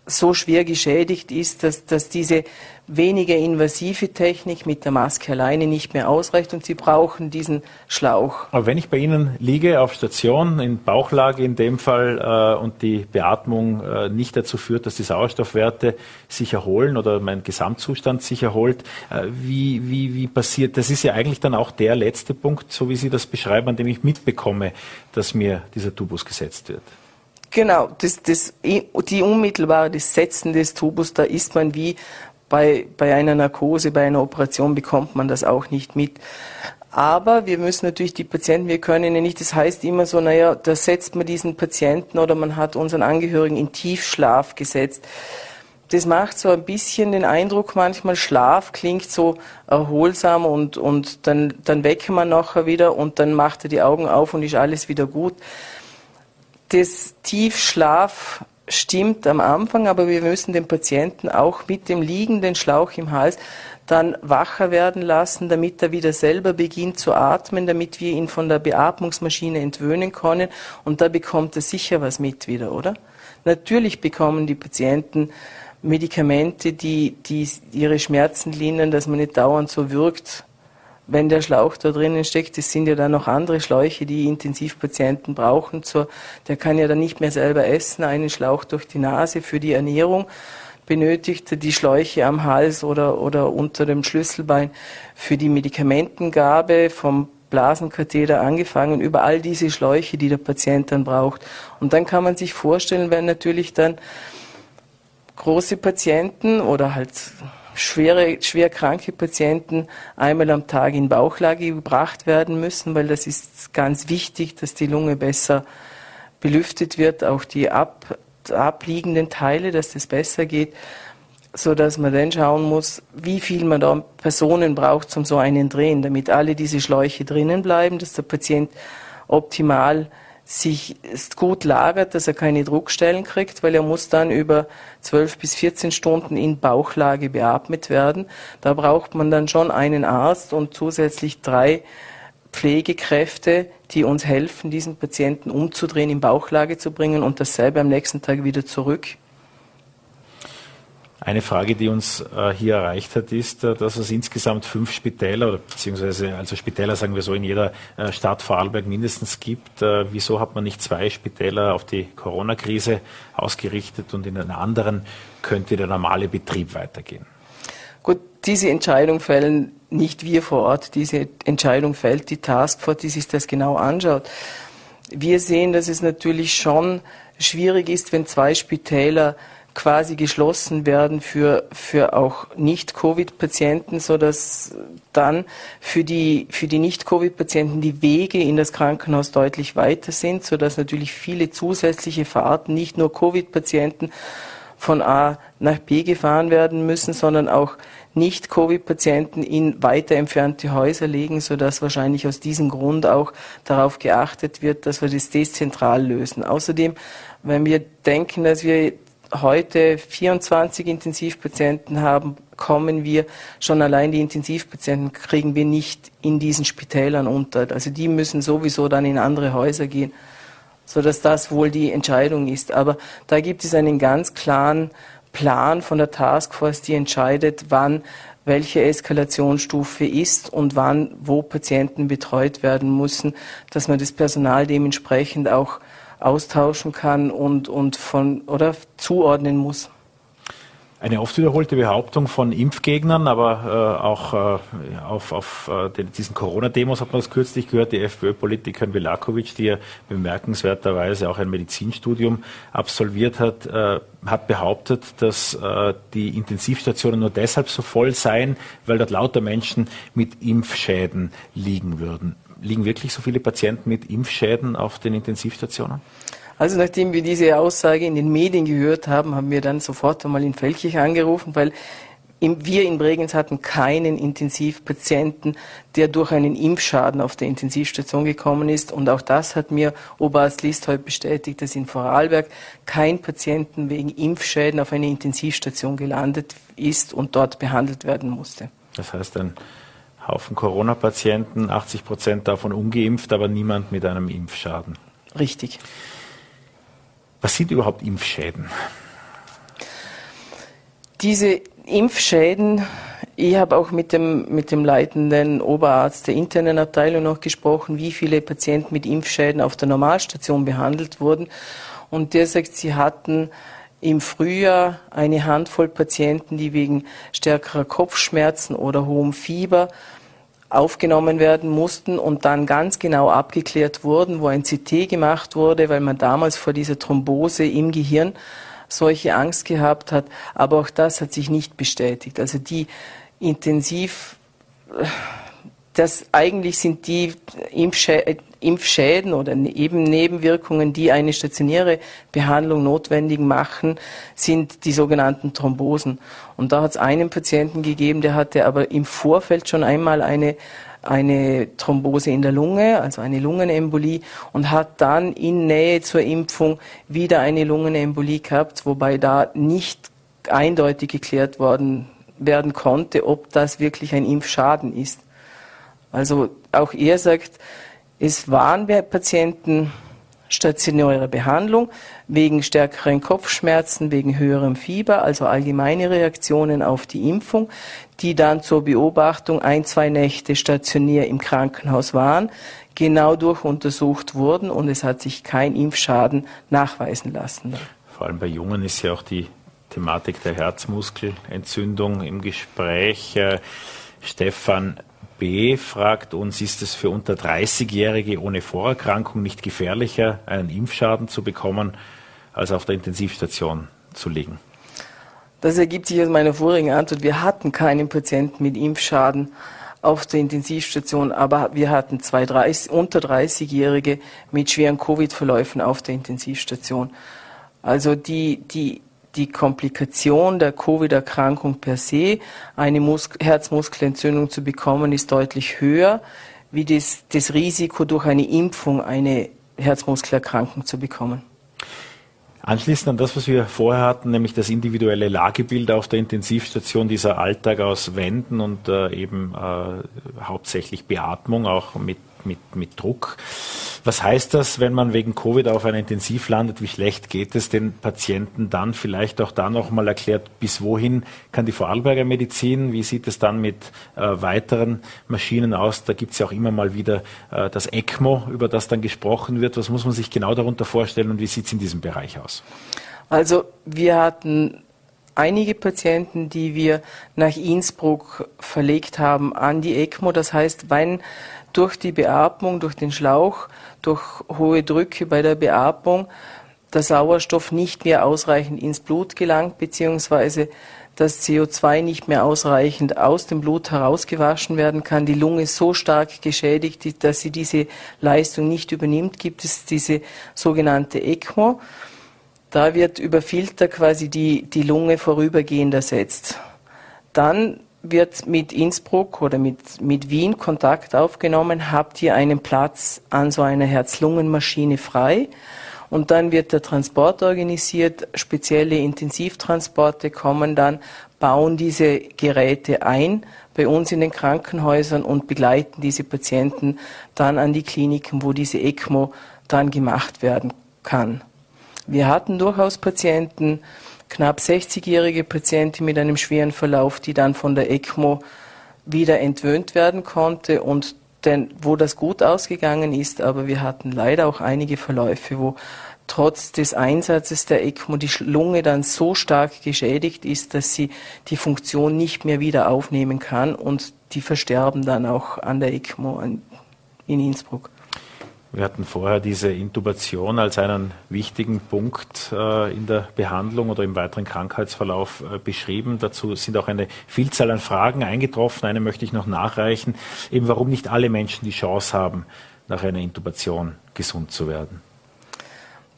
so schwer geschädigt ist, dass, dass diese weniger invasive Technik mit der Maske alleine nicht mehr ausreicht und Sie brauchen diesen Schlauch. Aber wenn ich bei Ihnen liege auf Station, in Bauchlage in dem Fall, äh, und die Beatmung äh, nicht dazu führt, dass die Sauerstoffwerte sich erholen oder mein Gesamtzustand sich erholt, äh, wie, wie, wie passiert, das ist ja eigentlich dann auch der letzte Punkt, so wie Sie das beschreiben, an dem ich mitbekomme, dass mir dieser Tubus gesetzt wird. Genau, das, das, die unmittelbare das Setzen des Tubus, da ist man wie bei, bei einer Narkose, bei einer Operation bekommt man das auch nicht mit. Aber wir müssen natürlich die Patienten, wir können ja nicht, das heißt immer so, naja, da setzt man diesen Patienten oder man hat unseren Angehörigen in Tiefschlaf gesetzt. Das macht so ein bisschen den Eindruck manchmal, Schlaf klingt so erholsam und, und dann, dann wecke man nachher wieder und dann macht er die Augen auf und ist alles wieder gut das Tiefschlaf stimmt am Anfang, aber wir müssen den Patienten auch mit dem liegenden Schlauch im Hals dann wacher werden lassen, damit er wieder selber beginnt zu atmen, damit wir ihn von der Beatmungsmaschine entwöhnen können. Und da bekommt er sicher was mit wieder, oder? Natürlich bekommen die Patienten Medikamente, die, die ihre Schmerzen lindern, dass man nicht dauernd so wirkt, wenn der Schlauch da drinnen steckt, es sind ja dann noch andere Schläuche, die Intensivpatienten brauchen. Zur, der kann ja dann nicht mehr selber essen, einen Schlauch durch die Nase für die Ernährung benötigt, die Schläuche am Hals oder, oder unter dem Schlüsselbein für die Medikamentengabe vom Blasenkatheter angefangen, über all diese Schläuche, die der Patient dann braucht. Und dann kann man sich vorstellen, wenn natürlich dann große Patienten oder halt schwere, schwer kranke Patienten einmal am Tag in Bauchlage gebracht werden müssen, weil das ist ganz wichtig, dass die Lunge besser belüftet wird, auch die ab, abliegenden Teile, dass das besser geht, so dass man dann schauen muss, wie viel man da Personen braucht zum so einen drehen, damit alle diese Schläuche drinnen bleiben, dass der Patient optimal sich gut lagert, dass er keine Druckstellen kriegt, weil er muss dann über 12 bis 14 Stunden in Bauchlage beatmet werden. Da braucht man dann schon einen Arzt und zusätzlich drei Pflegekräfte, die uns helfen, diesen Patienten umzudrehen, in Bauchlage zu bringen und dasselbe am nächsten Tag wieder zurück. Eine Frage, die uns äh, hier erreicht hat, ist, äh, dass es insgesamt fünf Spitäler beziehungsweise also Spitäler sagen wir so in jeder äh, Stadt Vorarlberg mindestens gibt. Wieso hat man nicht zwei Spitäler auf die Corona-Krise ausgerichtet und in einer anderen könnte der normale Betrieb weitergehen? Gut, diese Entscheidung fällen nicht wir vor Ort. Diese Entscheidung fällt die Taskforce, die sich das genau anschaut. Wir sehen, dass es natürlich schon schwierig ist, wenn zwei Spitäler quasi geschlossen werden für, für auch Nicht-Covid-Patienten, sodass dann für die, für die Nicht-Covid-Patienten die Wege in das Krankenhaus deutlich weiter sind, sodass natürlich viele zusätzliche Fahrten, nicht nur Covid-Patienten von A nach B gefahren werden müssen, sondern auch nicht-Covid-Patienten in weiter entfernte Häuser legen, sodass wahrscheinlich aus diesem Grund auch darauf geachtet wird, dass wir das dezentral lösen. Außerdem, wenn wir denken, dass wir heute 24 Intensivpatienten haben, kommen wir schon allein die Intensivpatienten kriegen wir nicht in diesen Spitälern unter. Also die müssen sowieso dann in andere Häuser gehen, so dass das wohl die Entscheidung ist. Aber da gibt es einen ganz klaren Plan von der Taskforce, die entscheidet, wann welche Eskalationsstufe ist und wann wo Patienten betreut werden müssen, dass man das Personal dementsprechend auch austauschen kann und, und von oder zuordnen muss. Eine oft wiederholte Behauptung von Impfgegnern, aber äh, auch äh, auf, auf äh, diesen Corona-Demos hat man das kürzlich gehört, die FPÖ-Politikerin Velakovic, die ja bemerkenswerterweise auch ein Medizinstudium absolviert hat, äh, hat behauptet, dass äh, die Intensivstationen nur deshalb so voll seien, weil dort lauter Menschen mit Impfschäden liegen würden liegen wirklich so viele Patienten mit Impfschäden auf den Intensivstationen? Also nachdem wir diese Aussage in den Medien gehört haben, haben wir dann sofort einmal in Felchich angerufen, weil wir in Bregenz hatten keinen Intensivpatienten, der durch einen Impfschaden auf der Intensivstation gekommen ist. Und auch das hat mir Oberarzt List heute bestätigt, dass in Vorarlberg kein Patienten wegen Impfschäden auf einer Intensivstation gelandet ist und dort behandelt werden musste. Das heißt, ein Haufen Corona-Patienten, 80 Prozent davon ungeimpft, aber niemand mit einem Impfschaden. Richtig. Was sind überhaupt Impfschäden? Diese Impfschäden, ich habe auch mit dem, mit dem leitenden Oberarzt der internen Abteilung noch gesprochen, wie viele Patienten mit Impfschäden auf der Normalstation behandelt wurden. Und der sagt, sie hatten im Frühjahr eine Handvoll Patienten, die wegen stärkerer Kopfschmerzen oder hohem Fieber aufgenommen werden mussten und dann ganz genau abgeklärt wurden, wo ein CT gemacht wurde, weil man damals vor dieser Thrombose im Gehirn solche Angst gehabt hat. Aber auch das hat sich nicht bestätigt. Also die intensiv, das eigentlich sind die Impfschäden oder ne-, eben Nebenwirkungen, die eine stationäre Behandlung notwendig machen, sind die sogenannten Thrombosen. Und da hat es einen Patienten gegeben, der hatte aber im Vorfeld schon einmal eine eine Thrombose in der Lunge, also eine Lungenembolie, und hat dann in Nähe zur Impfung wieder eine Lungenembolie gehabt, wobei da nicht eindeutig geklärt worden werden konnte, ob das wirklich ein Impfschaden ist. Also auch er sagt, es waren Patienten stationäre Behandlung wegen stärkeren Kopfschmerzen, wegen höherem Fieber, also allgemeine Reaktionen auf die Impfung, die dann zur Beobachtung ein, zwei Nächte stationär im Krankenhaus waren, genau durchuntersucht wurden und es hat sich kein Impfschaden nachweisen lassen. Vor allem bei Jungen ist ja auch die Thematik der Herzmuskelentzündung im Gespräch. Äh, Stefan Fragt uns, ist es für unter 30-Jährige ohne Vorerkrankung nicht gefährlicher, einen Impfschaden zu bekommen, als auf der Intensivstation zu liegen? Das ergibt sich aus meiner vorigen Antwort. Wir hatten keinen Patienten mit Impfschaden auf der Intensivstation, aber wir hatten zwei 30, unter 30-Jährige mit schweren Covid-Verläufen auf der Intensivstation. Also die, die, die Komplikation der Covid-Erkrankung per se, eine Mus Herzmuskelentzündung zu bekommen, ist deutlich höher, wie das, das Risiko durch eine Impfung eine Herzmuskelerkrankung zu bekommen. Anschließend an das, was wir vorher hatten, nämlich das individuelle Lagebild auf der Intensivstation, dieser Alltag aus Wänden und äh, eben äh, hauptsächlich Beatmung, auch mit, mit, mit Druck. Was heißt das, wenn man wegen Covid auf einer Intensiv landet? Wie schlecht geht es den Patienten dann? Vielleicht auch da nochmal erklärt, bis wohin kann die Vorarlberger Medizin? Wie sieht es dann mit äh, weiteren Maschinen aus? Da gibt es ja auch immer mal wieder äh, das ECMO, über das dann gesprochen wird. Was muss man sich genau darunter vorstellen und wie sieht es in diesem Bereich aus? Also wir hatten einige Patienten, die wir nach Innsbruck verlegt haben an die ECMO. Das heißt, wenn durch die Beatmung, durch den Schlauch, durch hohe Drücke bei der Beatmung der Sauerstoff nicht mehr ausreichend ins Blut gelangt, beziehungsweise das CO2 nicht mehr ausreichend aus dem Blut herausgewaschen werden kann, die Lunge so stark geschädigt, dass sie diese Leistung nicht übernimmt, gibt es diese sogenannte ECMO. Da wird über Filter quasi die, die Lunge vorübergehend ersetzt. Dann wird mit Innsbruck oder mit, mit Wien Kontakt aufgenommen, habt ihr einen Platz an so einer Herz-Lungen-Maschine frei. Und dann wird der Transport organisiert, spezielle Intensivtransporte kommen dann, bauen diese Geräte ein bei uns in den Krankenhäusern und begleiten diese Patienten dann an die Kliniken, wo diese ECMO dann gemacht werden kann. Wir hatten durchaus Patienten, knapp 60-jährige Patientin mit einem schweren Verlauf, die dann von der ECMO wieder entwöhnt werden konnte und denn, wo das gut ausgegangen ist, aber wir hatten leider auch einige Verläufe, wo trotz des Einsatzes der ECMO die Lunge dann so stark geschädigt ist, dass sie die Funktion nicht mehr wieder aufnehmen kann und die versterben dann auch an der ECMO in Innsbruck. Wir hatten vorher diese Intubation als einen wichtigen Punkt äh, in der Behandlung oder im weiteren Krankheitsverlauf äh, beschrieben. Dazu sind auch eine Vielzahl an Fragen eingetroffen. Eine möchte ich noch nachreichen, eben warum nicht alle Menschen die Chance haben, nach einer Intubation gesund zu werden.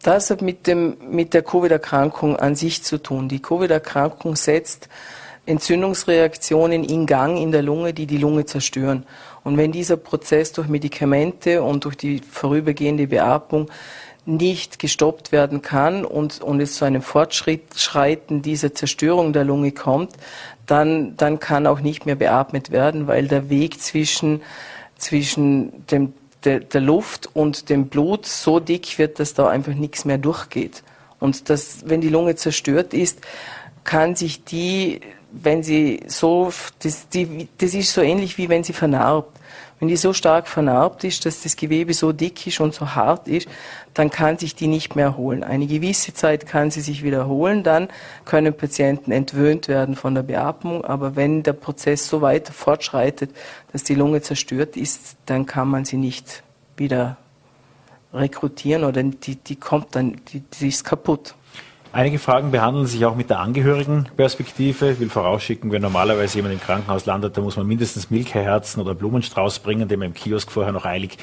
Das hat mit, dem, mit der Covid-Erkrankung an sich zu tun. Die Covid-Erkrankung setzt Entzündungsreaktionen in Gang in der Lunge, die die Lunge zerstören. Und wenn dieser Prozess durch Medikamente und durch die vorübergehende Beatmung nicht gestoppt werden kann und, und es zu einem Fortschreiten dieser Zerstörung der Lunge kommt, dann, dann kann auch nicht mehr beatmet werden, weil der Weg zwischen, zwischen dem, der, der Luft und dem Blut so dick wird, dass da einfach nichts mehr durchgeht. Und das, wenn die Lunge zerstört ist, kann sich die wenn sie so, das, die, das ist so ähnlich wie wenn sie vernarbt. Wenn die so stark vernarbt ist, dass das Gewebe so dick ist und so hart ist, dann kann sich die nicht mehr erholen. Eine gewisse Zeit kann sie sich wiederholen, dann können Patienten entwöhnt werden von der Beatmung. Aber wenn der Prozess so weit fortschreitet, dass die Lunge zerstört ist, dann kann man sie nicht wieder rekrutieren oder die, die kommt dann, die, die ist kaputt. Einige Fragen behandeln sich auch mit der Angehörigenperspektive. Ich will vorausschicken, wenn normalerweise jemand im Krankenhaus landet, da muss man mindestens Milchherzen oder Blumenstrauß bringen, den man im Kiosk vorher noch eilig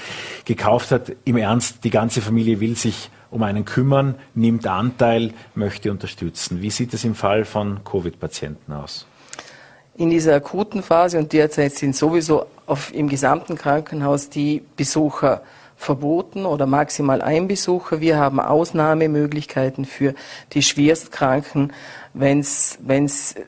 gekauft hat. Im Ernst, die ganze Familie will sich um einen kümmern, nimmt Anteil, möchte unterstützen. Wie sieht es im Fall von Covid-Patienten aus? In dieser akuten Phase und derzeit sind sowieso auf, im gesamten Krankenhaus die Besucher verboten oder maximal ein Besucher. Wir haben Ausnahmemöglichkeiten für die Schwerstkranken, wenn es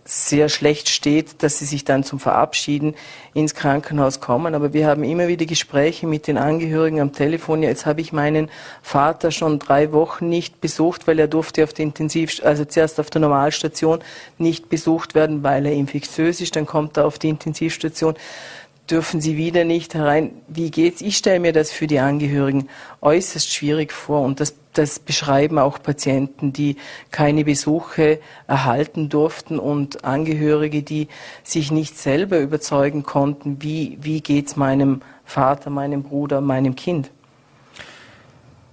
sehr schlecht steht, dass sie sich dann zum Verabschieden ins Krankenhaus kommen. Aber wir haben immer wieder Gespräche mit den Angehörigen am Telefon. Ja, jetzt habe ich meinen Vater schon drei Wochen nicht besucht, weil er durfte auf der Intensiv, also zuerst auf der Normalstation nicht besucht werden, weil er infektiös ist. Dann kommt er auf die Intensivstation dürfen sie wieder nicht herein. Wie geht's? Ich stelle mir das für die Angehörigen äußerst schwierig vor und das, das beschreiben auch Patienten, die keine Besuche erhalten durften und Angehörige, die sich nicht selber überzeugen konnten, wie, wie geht's meinem Vater, meinem Bruder, meinem Kind.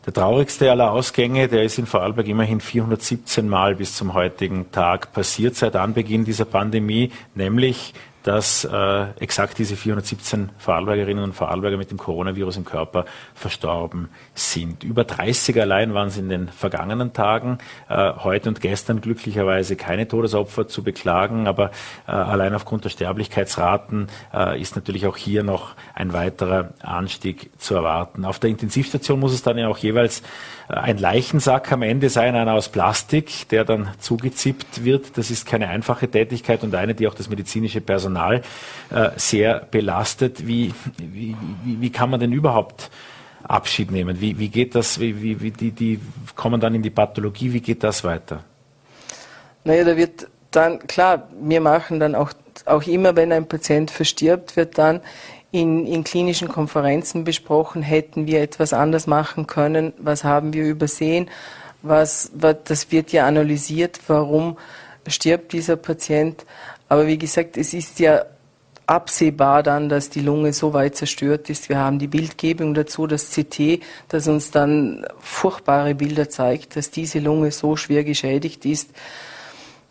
Der traurigste aller Ausgänge, der ist in Vorarlberg immerhin 417 Mal bis zum heutigen Tag passiert seit Anbeginn dieser Pandemie, nämlich dass äh, exakt diese 417 Vorarlbergerinnen und Vorarlberger mit dem Coronavirus im Körper verstorben sind. Über 30 allein waren es in den vergangenen Tagen. Äh, heute und gestern glücklicherweise keine Todesopfer zu beklagen, aber äh, allein aufgrund der Sterblichkeitsraten äh, ist natürlich auch hier noch ein weiterer Anstieg zu erwarten. Auf der Intensivstation muss es dann ja auch jeweils äh, ein Leichensack am Ende sein, einer aus Plastik, der dann zugezippt wird. Das ist keine einfache Tätigkeit und eine, die auch das medizinische Personal äh, sehr belastet. Wie, wie, wie, wie kann man denn überhaupt Abschied nehmen? Wie, wie geht das? Wie, wie, wie die, die kommen dann in die Pathologie? Wie geht das weiter? Naja, da wird dann, klar, wir machen dann auch, auch immer, wenn ein Patient verstirbt, wird dann in, in klinischen Konferenzen besprochen, hätten wir etwas anders machen können, was haben wir übersehen, was, was das wird ja analysiert, warum stirbt dieser Patient. Aber wie gesagt, es ist ja absehbar dann, dass die Lunge so weit zerstört ist. Wir haben die Bildgebung dazu, das CT, das uns dann furchtbare Bilder zeigt, dass diese Lunge so schwer geschädigt ist.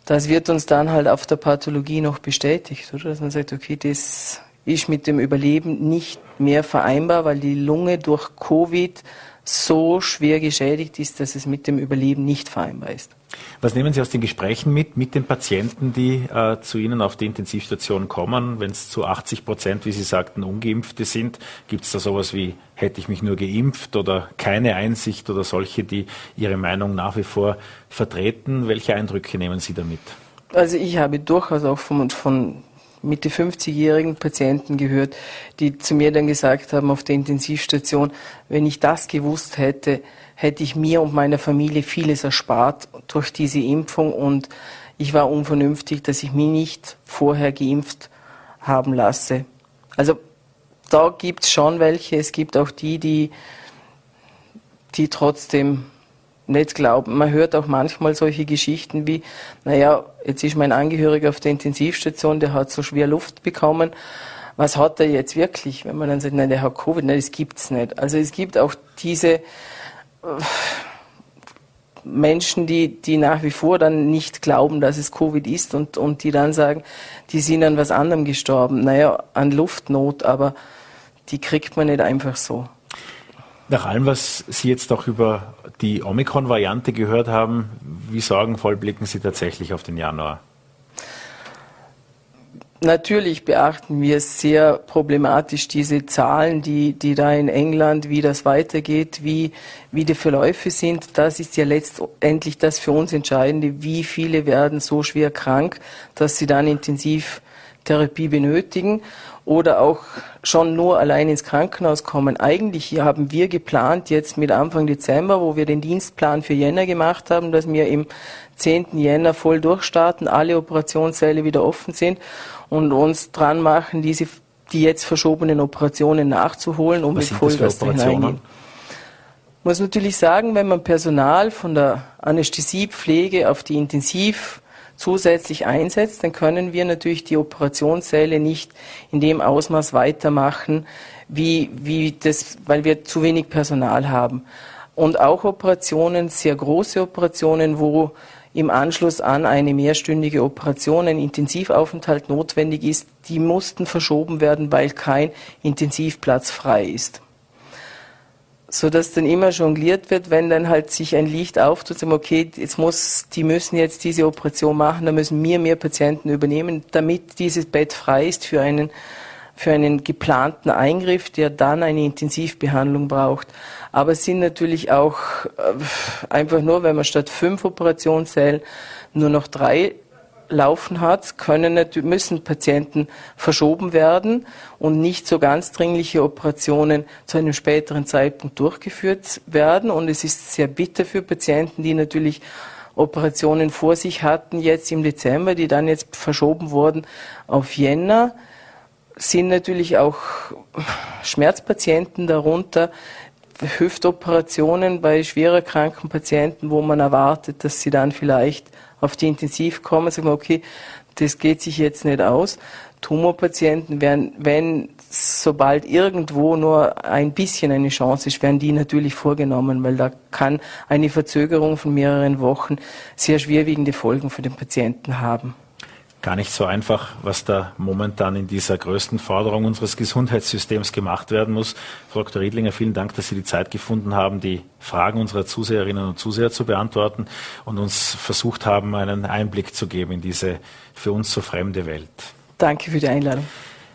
Das wird uns dann halt auf der Pathologie noch bestätigt, oder? Dass man sagt, okay, das ist mit dem Überleben nicht mehr vereinbar, weil die Lunge durch Covid so schwer geschädigt ist, dass es mit dem Überleben nicht vereinbar ist. Was nehmen Sie aus den Gesprächen mit, mit den Patienten, die äh, zu Ihnen auf die Intensivstation kommen? Wenn es zu 80 Prozent, wie Sie sagten, Ungeimpfte sind, gibt es da sowas wie, hätte ich mich nur geimpft oder keine Einsicht oder solche, die Ihre Meinung nach wie vor vertreten? Welche Eindrücke nehmen Sie damit? Also ich habe durchaus auch von, von Mitte 50-jährigen Patienten gehört, die zu mir dann gesagt haben auf der Intensivstation, wenn ich das gewusst hätte, hätte ich mir und meiner Familie vieles erspart durch diese Impfung und ich war unvernünftig, dass ich mich nicht vorher geimpft haben lasse. Also da gibt es schon welche, es gibt auch die, die, die trotzdem nicht glauben. Man hört auch manchmal solche Geschichten wie, naja, jetzt ist mein Angehöriger auf der Intensivstation, der hat so schwer Luft bekommen. Was hat er jetzt wirklich? Wenn man dann sagt, nein, der hat Covid, nein, das gibt's nicht. Also es gibt auch diese äh, Menschen, die, die nach wie vor dann nicht glauben, dass es Covid ist und, und die dann sagen, die sind an was anderem gestorben. Naja, an Luftnot, aber die kriegt man nicht einfach so. Nach allem, was Sie jetzt auch über die Omikron-Variante gehört haben, wie sorgenvoll blicken Sie tatsächlich auf den Januar? Natürlich beachten wir sehr problematisch diese Zahlen, die, die da in England, wie das weitergeht, wie, wie die Verläufe sind. Das ist ja letztendlich das für uns Entscheidende. Wie viele werden so schwer krank, dass sie dann Intensivtherapie benötigen? Oder auch schon nur allein ins Krankenhaus kommen. Eigentlich haben wir geplant, jetzt mit Anfang Dezember, wo wir den Dienstplan für Jänner gemacht haben, dass wir im 10. Jänner voll durchstarten, alle Operationssäle wieder offen sind und uns dran machen, diese, die jetzt verschobenen Operationen nachzuholen, um Was mit Vollgas hineingehen. Ich muss natürlich sagen, wenn man Personal von der Anästhesiepflege auf die Intensiv zusätzlich einsetzt, dann können wir natürlich die Operationssäle nicht in dem Ausmaß weitermachen, wie, wie das, weil wir zu wenig Personal haben. Und auch Operationen, sehr große Operationen, wo im Anschluss an eine mehrstündige Operation ein Intensivaufenthalt notwendig ist, die mussten verschoben werden, weil kein Intensivplatz frei ist so dass dann immer jongliert wird, wenn dann halt sich ein Licht auftut, sagen, okay, jetzt muss, die müssen jetzt diese Operation machen, da müssen wir mehr Patienten übernehmen, damit dieses Bett frei ist für einen, für einen geplanten Eingriff, der dann eine Intensivbehandlung braucht. Aber es sind natürlich auch äh, einfach nur, wenn man statt fünf Operationszellen nur noch drei laufen hat, können, müssen Patienten verschoben werden und nicht so ganz dringliche Operationen zu einem späteren Zeitpunkt durchgeführt werden. Und es ist sehr bitter für Patienten, die natürlich Operationen vor sich hatten, jetzt im Dezember, die dann jetzt verschoben wurden auf Jänner, sind natürlich auch Schmerzpatienten darunter, Hüftoperationen bei schwerer kranken Patienten, wo man erwartet, dass sie dann vielleicht auf die Intensiv kommen, sagen wir, okay, das geht sich jetzt nicht aus. Tumorpatienten werden, wenn sobald irgendwo nur ein bisschen eine Chance ist, werden die natürlich vorgenommen, weil da kann eine Verzögerung von mehreren Wochen sehr schwerwiegende Folgen für den Patienten haben gar nicht so einfach, was da momentan in dieser größten Forderung unseres Gesundheitssystems gemacht werden muss. Frau Dr. Riedlinger, vielen Dank, dass Sie die Zeit gefunden haben, die Fragen unserer Zuseherinnen und Zuseher zu beantworten und uns versucht haben, einen Einblick zu geben in diese für uns so fremde Welt. Danke für die Einladung.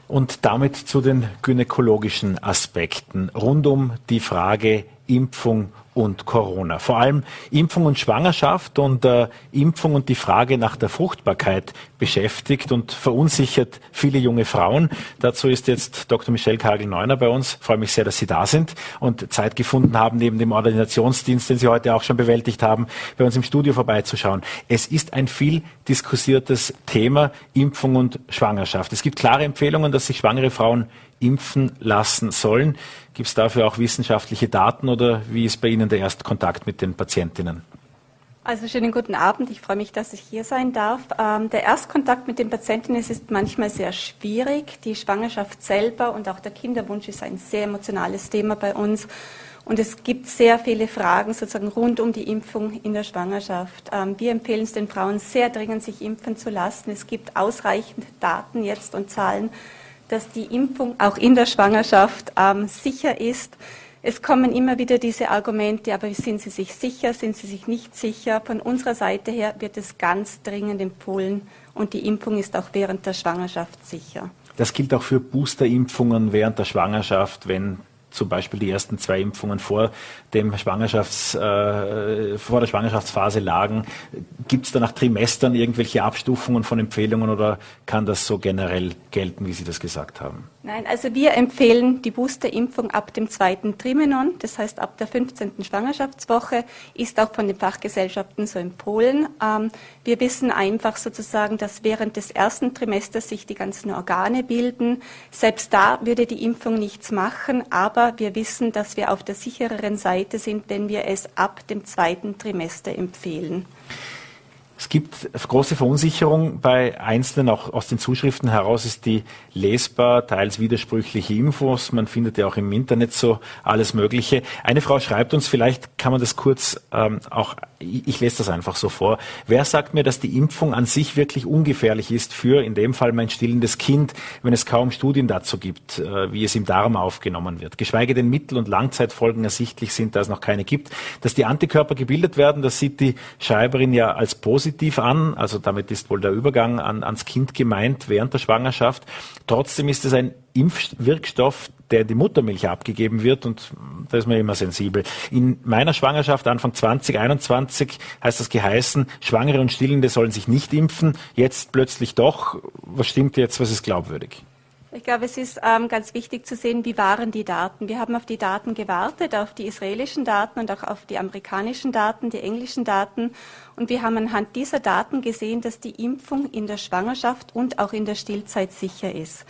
Und damit zu den gynäkologischen Aspekten rund um die Frage Impfung und Corona. Vor allem Impfung und Schwangerschaft und äh, Impfung und die Frage nach der Fruchtbarkeit beschäftigt und verunsichert viele junge Frauen. Dazu ist jetzt Dr. Michelle Kagel-Neuner bei uns. Freue mich sehr, dass Sie da sind und Zeit gefunden haben, neben dem Ordinationsdienst, den Sie heute auch schon bewältigt haben, bei uns im Studio vorbeizuschauen. Es ist ein viel diskussiertes Thema, Impfung und Schwangerschaft. Es gibt klare Empfehlungen, dass sich schwangere Frauen impfen lassen sollen. Gibt es dafür auch wissenschaftliche Daten oder wie ist bei Ihnen der Erstkontakt mit den Patientinnen? Also schönen guten Abend. Ich freue mich, dass ich hier sein darf. Ähm, der Erstkontakt mit den Patientinnen ist manchmal sehr schwierig. Die Schwangerschaft selber und auch der Kinderwunsch ist ein sehr emotionales Thema bei uns. Und es gibt sehr viele Fragen sozusagen rund um die Impfung in der Schwangerschaft. Ähm, wir empfehlen es den Frauen sehr dringend, sich impfen zu lassen. Es gibt ausreichend Daten jetzt und Zahlen, dass die Impfung auch in der Schwangerschaft ähm, sicher ist. Es kommen immer wieder diese Argumente, aber sind Sie sich sicher, sind Sie sich nicht sicher? Von unserer Seite her wird es ganz dringend empfohlen und die Impfung ist auch während der Schwangerschaft sicher. Das gilt auch für Boosterimpfungen während der Schwangerschaft, wenn zum Beispiel die ersten zwei Impfungen vor dem Schwangerschafts, äh, vor der Schwangerschaftsphase lagen. Gibt es da nach Trimestern irgendwelche Abstufungen von Empfehlungen oder kann das so generell gelten, wie Sie das gesagt haben? Nein, also wir empfehlen die Boosterimpfung ab dem zweiten Trimenon, das heißt ab der 15. Schwangerschaftswoche, ist auch von den Fachgesellschaften so empfohlen. Ähm, wir wissen einfach sozusagen, dass während des ersten Trimesters sich die ganzen Organe bilden. Selbst da würde die Impfung nichts machen, aber wir wissen, dass wir auf der sichereren Seite sind, wenn wir es ab dem zweiten Trimester empfehlen. Es gibt große Verunsicherung bei Einzelnen, auch aus den Zuschriften heraus ist die lesbar, teils widersprüchliche Infos. Man findet ja auch im Internet so alles Mögliche. Eine Frau schreibt uns, vielleicht kann man das kurz ähm, auch, ich lese das einfach so vor. Wer sagt mir, dass die Impfung an sich wirklich ungefährlich ist für, in dem Fall mein stillendes Kind, wenn es kaum Studien dazu gibt, äh, wie es im Darm aufgenommen wird? Geschweige denn Mittel- und Langzeitfolgen ersichtlich sind, da es noch keine gibt. Dass die Antikörper gebildet werden, das sieht die Schreiberin ja als positiv an. Also damit ist wohl der Übergang an, ans Kind gemeint während der Schwangerschaft. Trotzdem ist es ein Impfwirkstoff, der in die Muttermilch abgegeben wird und da ist man immer sensibel. In meiner Schwangerschaft Anfang 2021 heißt das geheißen, Schwangere und Stillende sollen sich nicht impfen. Jetzt plötzlich doch. Was stimmt jetzt? Was ist glaubwürdig? Ich glaube, es ist ähm, ganz wichtig zu sehen, wie waren die Daten. Wir haben auf die Daten gewartet, auf die israelischen Daten und auch auf die amerikanischen Daten, die englischen Daten. Und wir haben anhand dieser Daten gesehen, dass die Impfung in der Schwangerschaft und auch in der Stillzeit sicher ist.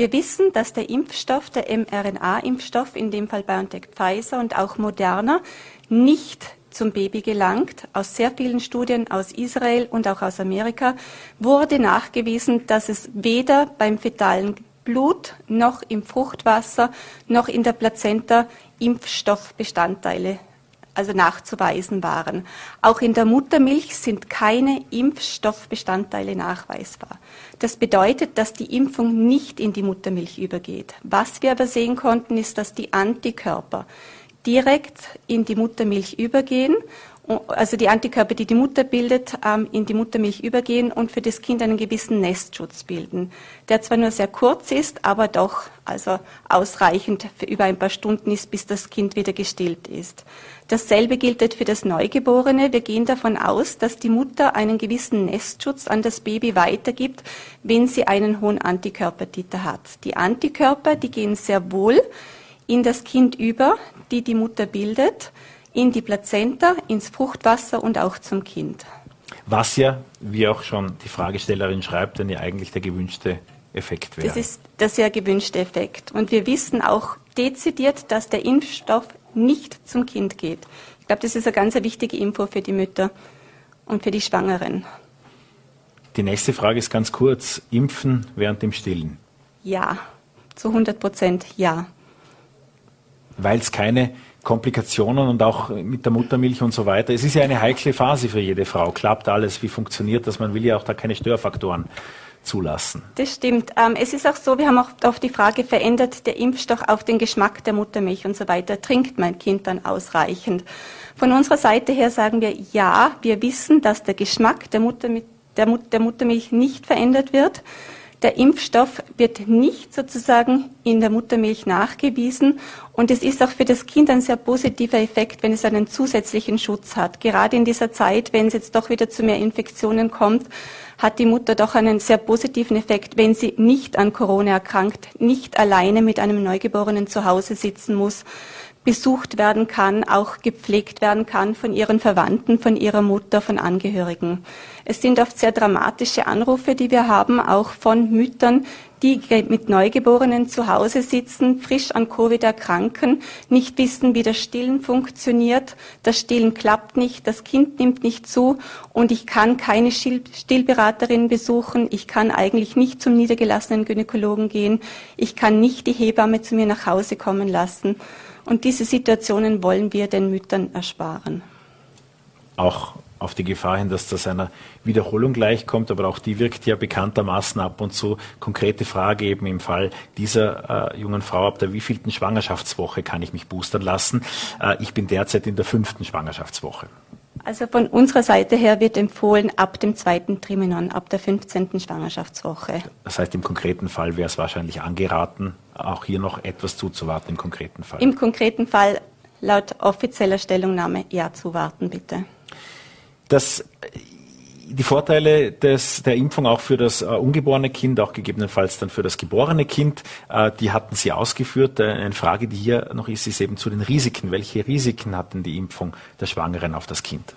Wir wissen, dass der Impfstoff, der mRNA-Impfstoff, in dem Fall BioNTech Pfizer und auch Moderna, nicht zum Baby gelangt. Aus sehr vielen Studien aus Israel und auch aus Amerika wurde nachgewiesen, dass es weder beim fetalen Blut noch im Fruchtwasser noch in der Plazenta Impfstoffbestandteile also nachzuweisen waren. Auch in der Muttermilch sind keine Impfstoffbestandteile nachweisbar. Das bedeutet, dass die Impfung nicht in die Muttermilch übergeht. Was wir aber sehen konnten, ist, dass die Antikörper direkt in die Muttermilch übergehen also die Antikörper, die die Mutter bildet, ähm, in die Muttermilch übergehen und für das Kind einen gewissen Nestschutz bilden, der zwar nur sehr kurz ist, aber doch also ausreichend für über ein paar Stunden ist, bis das Kind wieder gestillt ist. Dasselbe gilt für das Neugeborene. Wir gehen davon aus, dass die Mutter einen gewissen Nestschutz an das Baby weitergibt, wenn sie einen hohen Antikörpertiter hat. Die Antikörper, die gehen sehr wohl in das Kind über, die die Mutter bildet in die Plazenta, ins Fruchtwasser und auch zum Kind. Was ja, wie auch schon die Fragestellerin schreibt, dann ja eigentlich der gewünschte Effekt wäre. Das ist der sehr gewünschte Effekt. Und wir wissen auch dezidiert, dass der Impfstoff nicht zum Kind geht. Ich glaube, das ist eine ganz wichtige Info für die Mütter und für die Schwangeren. Die nächste Frage ist ganz kurz. Impfen während dem Stillen? Ja, zu 100 Prozent ja. Weil es keine Komplikationen und auch mit der Muttermilch und so weiter. Es ist ja eine heikle Phase für jede Frau. Klappt alles? Wie funktioniert das? Man will ja auch da keine Störfaktoren zulassen. Das stimmt. Ähm, es ist auch so, wir haben auch auf die Frage verändert, der Impfstoff auf den Geschmack der Muttermilch und so weiter. Trinkt mein Kind dann ausreichend? Von unserer Seite her sagen wir, ja, wir wissen, dass der Geschmack der, Mutter, der, Mut, der Muttermilch nicht verändert wird. Der Impfstoff wird nicht sozusagen in der Muttermilch nachgewiesen und es ist auch für das Kind ein sehr positiver Effekt, wenn es einen zusätzlichen Schutz hat. Gerade in dieser Zeit, wenn es jetzt doch wieder zu mehr Infektionen kommt, hat die Mutter doch einen sehr positiven Effekt, wenn sie nicht an Corona erkrankt, nicht alleine mit einem Neugeborenen zu Hause sitzen muss, besucht werden kann, auch gepflegt werden kann von ihren Verwandten, von ihrer Mutter, von Angehörigen. Es sind oft sehr dramatische Anrufe, die wir haben, auch von Müttern, die mit Neugeborenen zu Hause sitzen, frisch an Covid erkranken, nicht wissen, wie das Stillen funktioniert. Das Stillen klappt nicht, das Kind nimmt nicht zu und ich kann keine Stillberaterin besuchen. Ich kann eigentlich nicht zum niedergelassenen Gynäkologen gehen. Ich kann nicht die Hebamme zu mir nach Hause kommen lassen. Und diese Situationen wollen wir den Müttern ersparen. Auch auf die Gefahr hin, dass das einer Wiederholung gleichkommt, aber auch die wirkt ja bekanntermaßen ab und zu. Konkrete Frage eben im Fall dieser äh, jungen Frau, ab der wievielten Schwangerschaftswoche kann ich mich boostern lassen? Äh, ich bin derzeit in der fünften Schwangerschaftswoche. Also von unserer Seite her wird empfohlen ab dem zweiten Trimenon, ab der 15. Schwangerschaftswoche. Das heißt, im konkreten Fall wäre es wahrscheinlich angeraten, auch hier noch etwas zuzuwarten im konkreten Fall. Im konkreten Fall laut offizieller Stellungnahme ja zuwarten, bitte. Das die Vorteile des, der Impfung auch für das äh, ungeborene Kind, auch gegebenenfalls dann für das geborene Kind, äh, die hatten Sie ausgeführt. Äh, eine Frage, die hier noch ist, ist eben zu den Risiken. Welche Risiken hat denn die Impfung der Schwangeren auf das Kind?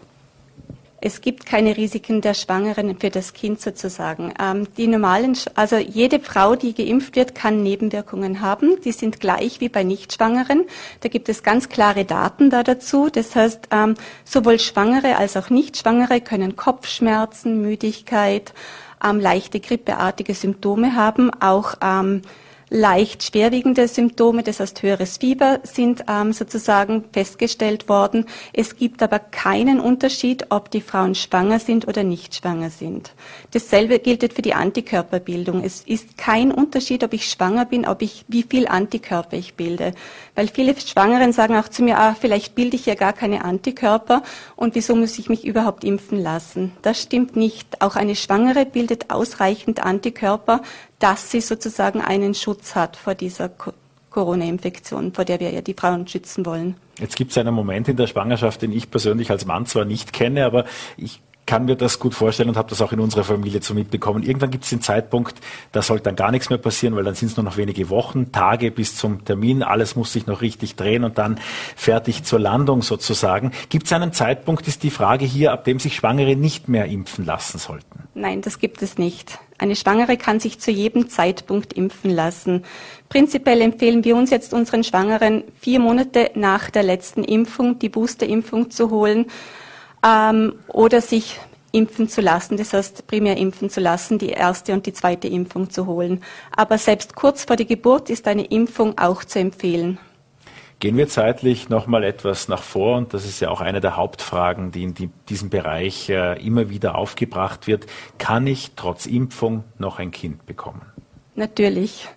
Es gibt keine Risiken der Schwangeren für das Kind sozusagen. Ähm, die normalen, also jede Frau, die geimpft wird, kann Nebenwirkungen haben. Die sind gleich wie bei Nichtschwangeren. Da gibt es ganz klare Daten da dazu. Das heißt, ähm, sowohl Schwangere als auch Nichtschwangere können Kopfschmerzen, Müdigkeit, ähm, leichte grippeartige Symptome haben, auch ähm, leicht schwerwiegende Symptome, das heißt höheres Fieber, sind ähm, sozusagen festgestellt worden. Es gibt aber keinen Unterschied, ob die Frauen schwanger sind oder nicht schwanger sind. Dasselbe gilt für die Antikörperbildung. Es ist kein Unterschied, ob ich schwanger bin, ob ich, wie viel Antikörper ich bilde. Weil viele Schwangeren sagen auch zu mir, ah, vielleicht bilde ich ja gar keine Antikörper und wieso muss ich mich überhaupt impfen lassen? Das stimmt nicht. Auch eine Schwangere bildet ausreichend Antikörper, dass sie sozusagen einen Schutz hat vor dieser Corona-Infektion, vor der wir ja die Frauen schützen wollen. Jetzt gibt es einen Moment in der Schwangerschaft, den ich persönlich als Mann zwar nicht kenne, aber ich kann mir das gut vorstellen und habe das auch in unserer Familie so mitbekommen. Irgendwann gibt es den Zeitpunkt, da sollte dann gar nichts mehr passieren, weil dann sind es nur noch wenige Wochen, Tage bis zum Termin. Alles muss sich noch richtig drehen und dann fertig zur Landung sozusagen. Gibt es einen Zeitpunkt, ist die Frage hier, ab dem sich Schwangere nicht mehr impfen lassen sollten? Nein, das gibt es nicht. Eine Schwangere kann sich zu jedem Zeitpunkt impfen lassen. Prinzipiell empfehlen wir uns jetzt unseren Schwangeren vier Monate nach der letzten Impfung die Boosterimpfung zu holen ähm, oder sich impfen zu lassen, das heißt primär impfen zu lassen, die erste und die zweite Impfung zu holen. Aber selbst kurz vor der Geburt ist eine Impfung auch zu empfehlen. Gehen wir zeitlich nochmal etwas nach vor und das ist ja auch eine der Hauptfragen, die in die, diesem Bereich äh, immer wieder aufgebracht wird. Kann ich trotz Impfung noch ein Kind bekommen? Natürlich.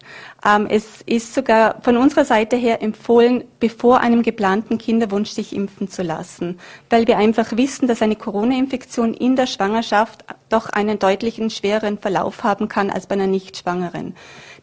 Ähm, es ist sogar von unserer Seite her empfohlen, bevor einem geplanten Kinderwunsch sich impfen zu lassen, weil wir einfach wissen, dass eine Corona-Infektion in der Schwangerschaft doch einen deutlichen schwereren Verlauf haben kann als bei einer Nichtschwangeren.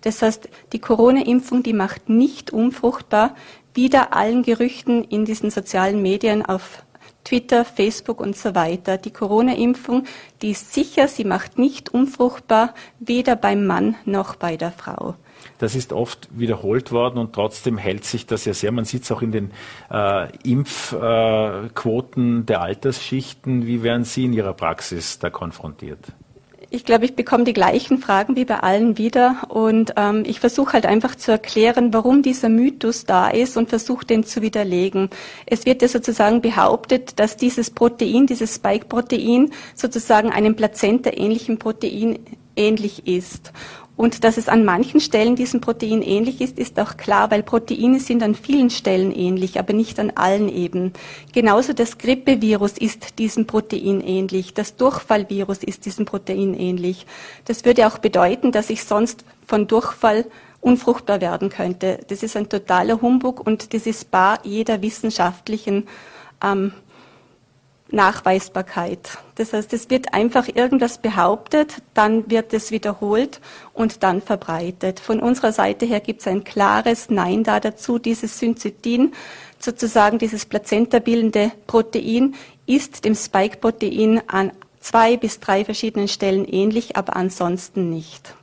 Das heißt, die Corona-Impfung, die macht nicht unfruchtbar, wieder allen Gerüchten in diesen sozialen Medien auf Twitter, Facebook und so weiter. Die Corona-Impfung, die ist sicher, sie macht nicht unfruchtbar, weder beim Mann noch bei der Frau. Das ist oft wiederholt worden und trotzdem hält sich das ja sehr. Man sieht es auch in den äh, Impfquoten äh, der Altersschichten. Wie werden Sie in Ihrer Praxis da konfrontiert? Ich glaube, ich bekomme die gleichen Fragen wie bei allen wieder und ähm, ich versuche halt einfach zu erklären, warum dieser Mythos da ist und versuche den zu widerlegen. Es wird ja sozusagen behauptet, dass dieses Protein, dieses Spike-Protein sozusagen einem Plazenta-ähnlichen Protein ähnlich ist. Und dass es an manchen Stellen diesem Protein ähnlich ist, ist auch klar, weil Proteine sind an vielen Stellen ähnlich, aber nicht an allen eben. Genauso das Grippevirus ist diesem Protein ähnlich, das Durchfallvirus ist diesem Protein ähnlich. Das würde auch bedeuten, dass ich sonst von Durchfall unfruchtbar werden könnte. Das ist ein totaler Humbug und das ist bar jeder wissenschaftlichen ähm, Nachweisbarkeit. Das heißt, es wird einfach irgendwas behauptet, dann wird es wiederholt und dann verbreitet. Von unserer Seite her gibt es ein klares Nein da dazu. Dieses Syncytin, sozusagen dieses plazentabildende Protein, ist dem Spike-Protein an zwei bis drei verschiedenen Stellen ähnlich, aber ansonsten nicht.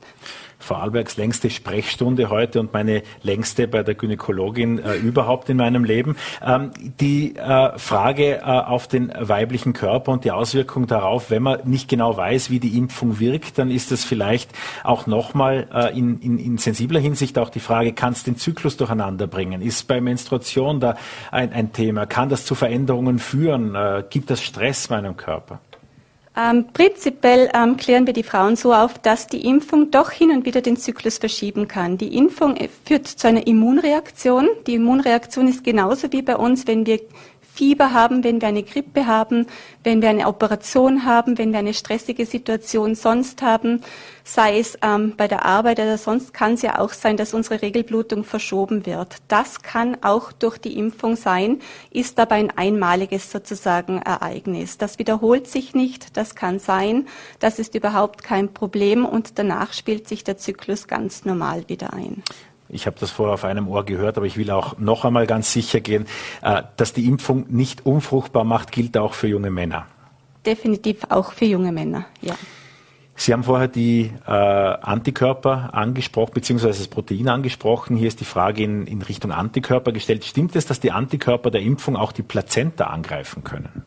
Vorarlbergs längste Sprechstunde heute und meine längste bei der Gynäkologin äh, überhaupt in meinem Leben. Ähm, die äh, Frage äh, auf den weiblichen Körper und die Auswirkung darauf, wenn man nicht genau weiß, wie die Impfung wirkt, dann ist das vielleicht auch nochmal äh, in, in, in sensibler Hinsicht auch die Frage, kann es den Zyklus durcheinander bringen? Ist bei Menstruation da ein, ein Thema? Kann das zu Veränderungen führen? Äh, gibt das Stress meinem Körper? Ähm, prinzipiell ähm, klären wir die Frauen so auf, dass die Impfung doch hin und wieder den Zyklus verschieben kann. Die Impfung äh, führt zu einer Immunreaktion. Die Immunreaktion ist genauso wie bei uns, wenn wir Fieber haben, wenn wir eine Grippe haben, wenn wir eine Operation haben, wenn wir eine stressige Situation sonst haben, sei es ähm, bei der Arbeit oder sonst, kann es ja auch sein, dass unsere Regelblutung verschoben wird. Das kann auch durch die Impfung sein, ist aber ein einmaliges sozusagen Ereignis. Das wiederholt sich nicht, das kann sein, das ist überhaupt kein Problem und danach spielt sich der Zyklus ganz normal wieder ein. Ich habe das vorher auf einem Ohr gehört, aber ich will auch noch einmal ganz sicher gehen, äh, dass die Impfung nicht unfruchtbar macht, gilt auch für junge Männer. Definitiv auch für junge Männer, ja. Sie haben vorher die äh, Antikörper angesprochen, beziehungsweise das Protein angesprochen. Hier ist die Frage in, in Richtung Antikörper gestellt. Stimmt es, dass die Antikörper der Impfung auch die Plazenta angreifen können?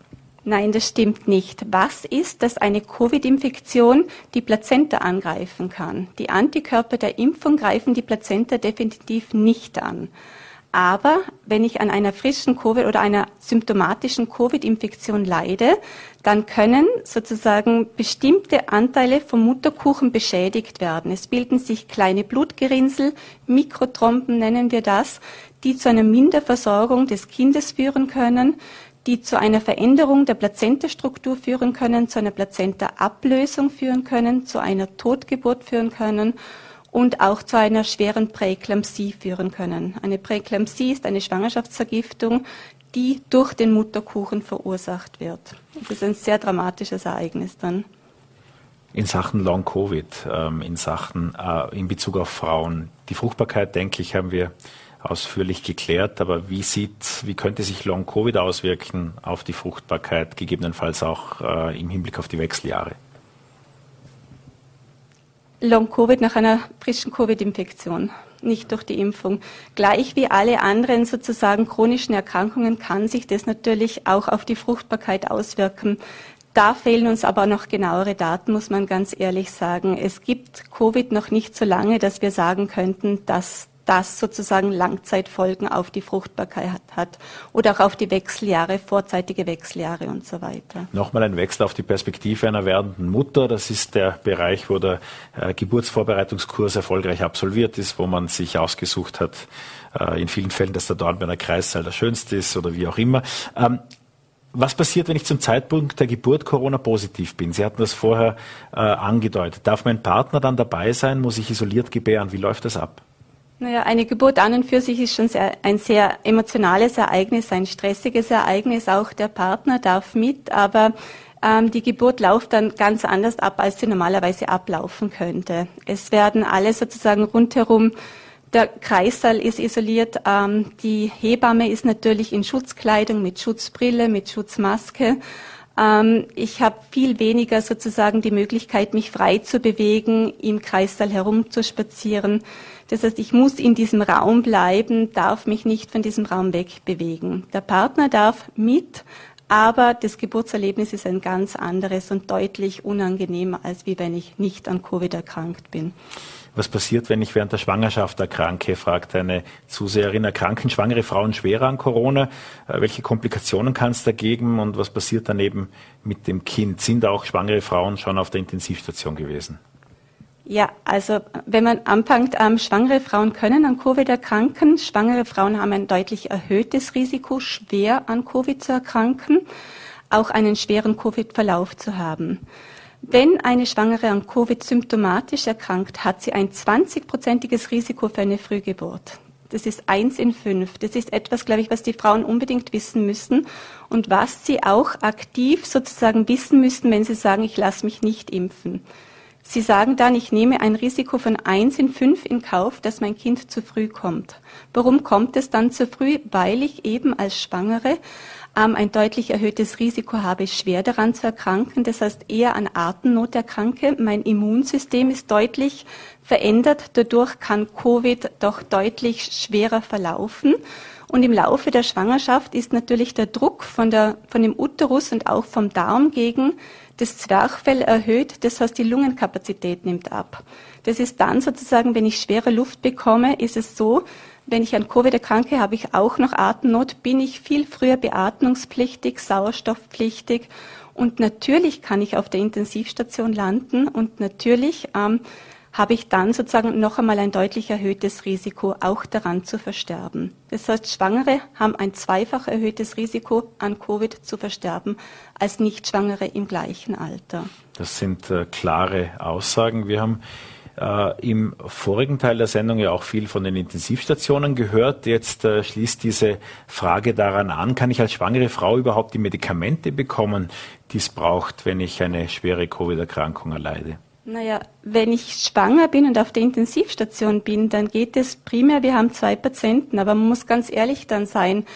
Nein, das stimmt nicht. Was ist, dass eine Covid-Infektion die Plazenta angreifen kann? Die Antikörper der Impfung greifen die Plazenta definitiv nicht an. Aber wenn ich an einer frischen Covid oder einer symptomatischen Covid-Infektion leide, dann können sozusagen bestimmte Anteile vom Mutterkuchen beschädigt werden. Es bilden sich kleine Blutgerinnsel, Mikrotrompen nennen wir das, die zu einer Minderversorgung des Kindes führen können, die zu einer Veränderung der Plazentastruktur führen können, zu einer Plazentaablösung führen können, zu einer Totgeburt führen können und auch zu einer schweren Präeklampsie führen können. Eine Präeklampsie ist eine Schwangerschaftsvergiftung, die durch den Mutterkuchen verursacht wird. Das ist ein sehr dramatisches Ereignis dann. In Sachen Long Covid, ähm, in Sachen äh, in Bezug auf Frauen, die Fruchtbarkeit, denke ich, haben wir ausführlich geklärt. Aber wie sieht, wie könnte sich Long Covid auswirken auf die Fruchtbarkeit, gegebenenfalls auch äh, im Hinblick auf die Wechseljahre? Long Covid nach einer frischen Covid-Infektion, nicht durch die Impfung. Gleich wie alle anderen sozusagen chronischen Erkrankungen kann sich das natürlich auch auf die Fruchtbarkeit auswirken. Da fehlen uns aber noch genauere Daten, muss man ganz ehrlich sagen. Es gibt Covid noch nicht so lange, dass wir sagen könnten, dass das sozusagen Langzeitfolgen auf die Fruchtbarkeit hat oder auch auf die Wechseljahre, vorzeitige Wechseljahre und so weiter. Nochmal ein Wechsel auf die Perspektive einer werdenden Mutter. Das ist der Bereich, wo der äh, Geburtsvorbereitungskurs erfolgreich absolviert ist, wo man sich ausgesucht hat, äh, in vielen Fällen, dass der Dornbirner Kreissaal der schönste ist oder wie auch immer. Ähm, Was passiert, wenn ich zum Zeitpunkt der Geburt Corona-positiv bin? Sie hatten das vorher äh, angedeutet. Darf mein Partner dann dabei sein? Muss ich isoliert gebären? Wie läuft das ab? Naja, eine Geburt an und für sich ist schon sehr, ein sehr emotionales Ereignis, ein stressiges Ereignis. Auch der Partner darf mit, aber ähm, die Geburt läuft dann ganz anders ab, als sie normalerweise ablaufen könnte. Es werden alle sozusagen rundherum der Kreissaal ist isoliert. Ähm, die Hebamme ist natürlich in Schutzkleidung mit Schutzbrille, mit Schutzmaske. Ähm, ich habe viel weniger sozusagen die Möglichkeit, mich frei zu bewegen, im Kreissaal herumzuspazieren. Das heißt, ich muss in diesem Raum bleiben, darf mich nicht von diesem Raum wegbewegen. Der Partner darf mit, aber das Geburtserlebnis ist ein ganz anderes und deutlich unangenehmer, als wie wenn ich nicht an Covid erkrankt bin. Was passiert, wenn ich während der Schwangerschaft erkranke, fragt eine Zuseherin. Erkranken schwangere Frauen schwerer an Corona? Äh, welche Komplikationen kann es da geben und was passiert dann eben mit dem Kind? Sind auch schwangere Frauen schon auf der Intensivstation gewesen? Ja, also wenn man anfängt, ähm, schwangere Frauen können an Covid erkranken. Schwangere Frauen haben ein deutlich erhöhtes Risiko, schwer an Covid zu erkranken, auch einen schweren Covid-Verlauf zu haben. Wenn eine Schwangere an Covid symptomatisch erkrankt, hat sie ein 20-prozentiges Risiko für eine Frühgeburt. Das ist eins in fünf. Das ist etwas, glaube ich, was die Frauen unbedingt wissen müssen und was sie auch aktiv sozusagen wissen müssen, wenn sie sagen, ich lasse mich nicht impfen. Sie sagen dann, ich nehme ein Risiko von eins in fünf in Kauf, dass mein Kind zu früh kommt. Warum kommt es dann zu früh? Weil ich eben als Schwangere ähm, ein deutlich erhöhtes Risiko habe, schwer daran zu erkranken. Das heißt, eher an Atemnot erkranke. Mein Immunsystem ist deutlich verändert. Dadurch kann Covid doch deutlich schwerer verlaufen. Und im Laufe der Schwangerschaft ist natürlich der Druck von, der, von dem Uterus und auch vom Darm gegen das Zwerchfell erhöht. Das heißt, die Lungenkapazität nimmt ab. Das ist dann sozusagen, wenn ich schwere Luft bekomme, ist es so, wenn ich an Covid erkranke, habe ich auch noch Atemnot, bin ich viel früher beatmungspflichtig, sauerstoffpflichtig und natürlich kann ich auf der Intensivstation landen und natürlich ähm, habe ich dann sozusagen noch einmal ein deutlich erhöhtes Risiko, auch daran zu versterben. Das heißt, Schwangere haben ein zweifach erhöhtes Risiko, an Covid zu versterben, als Nichtschwangere im gleichen Alter. Das sind äh, klare Aussagen. Wir haben äh, im vorigen Teil der Sendung ja auch viel von den Intensivstationen gehört. Jetzt äh, schließt diese Frage daran an, kann ich als schwangere Frau überhaupt die Medikamente bekommen, die es braucht, wenn ich eine schwere Covid-Erkrankung erleide? Naja, wenn ich schwanger bin und auf der Intensivstation bin, dann geht es primär, wir haben zwei Patienten, aber man muss ganz ehrlich dann sein,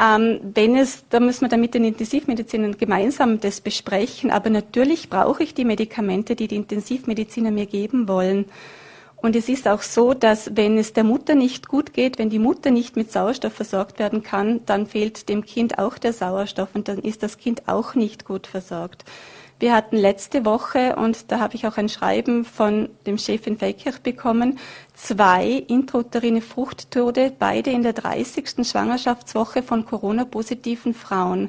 ähm, wenn es, da müssen wir dann mit den Intensivmedizinern gemeinsam das besprechen. Aber natürlich brauche ich die Medikamente, die die Intensivmediziner mir geben wollen. Und es ist auch so, dass wenn es der Mutter nicht gut geht, wenn die Mutter nicht mit Sauerstoff versorgt werden kann, dann fehlt dem Kind auch der Sauerstoff und dann ist das Kind auch nicht gut versorgt. Wir hatten letzte Woche, und da habe ich auch ein Schreiben von dem Chef in Feldkirch bekommen, zwei intrauterine Fruchttode, beide in der 30. Schwangerschaftswoche von Corona-positiven Frauen.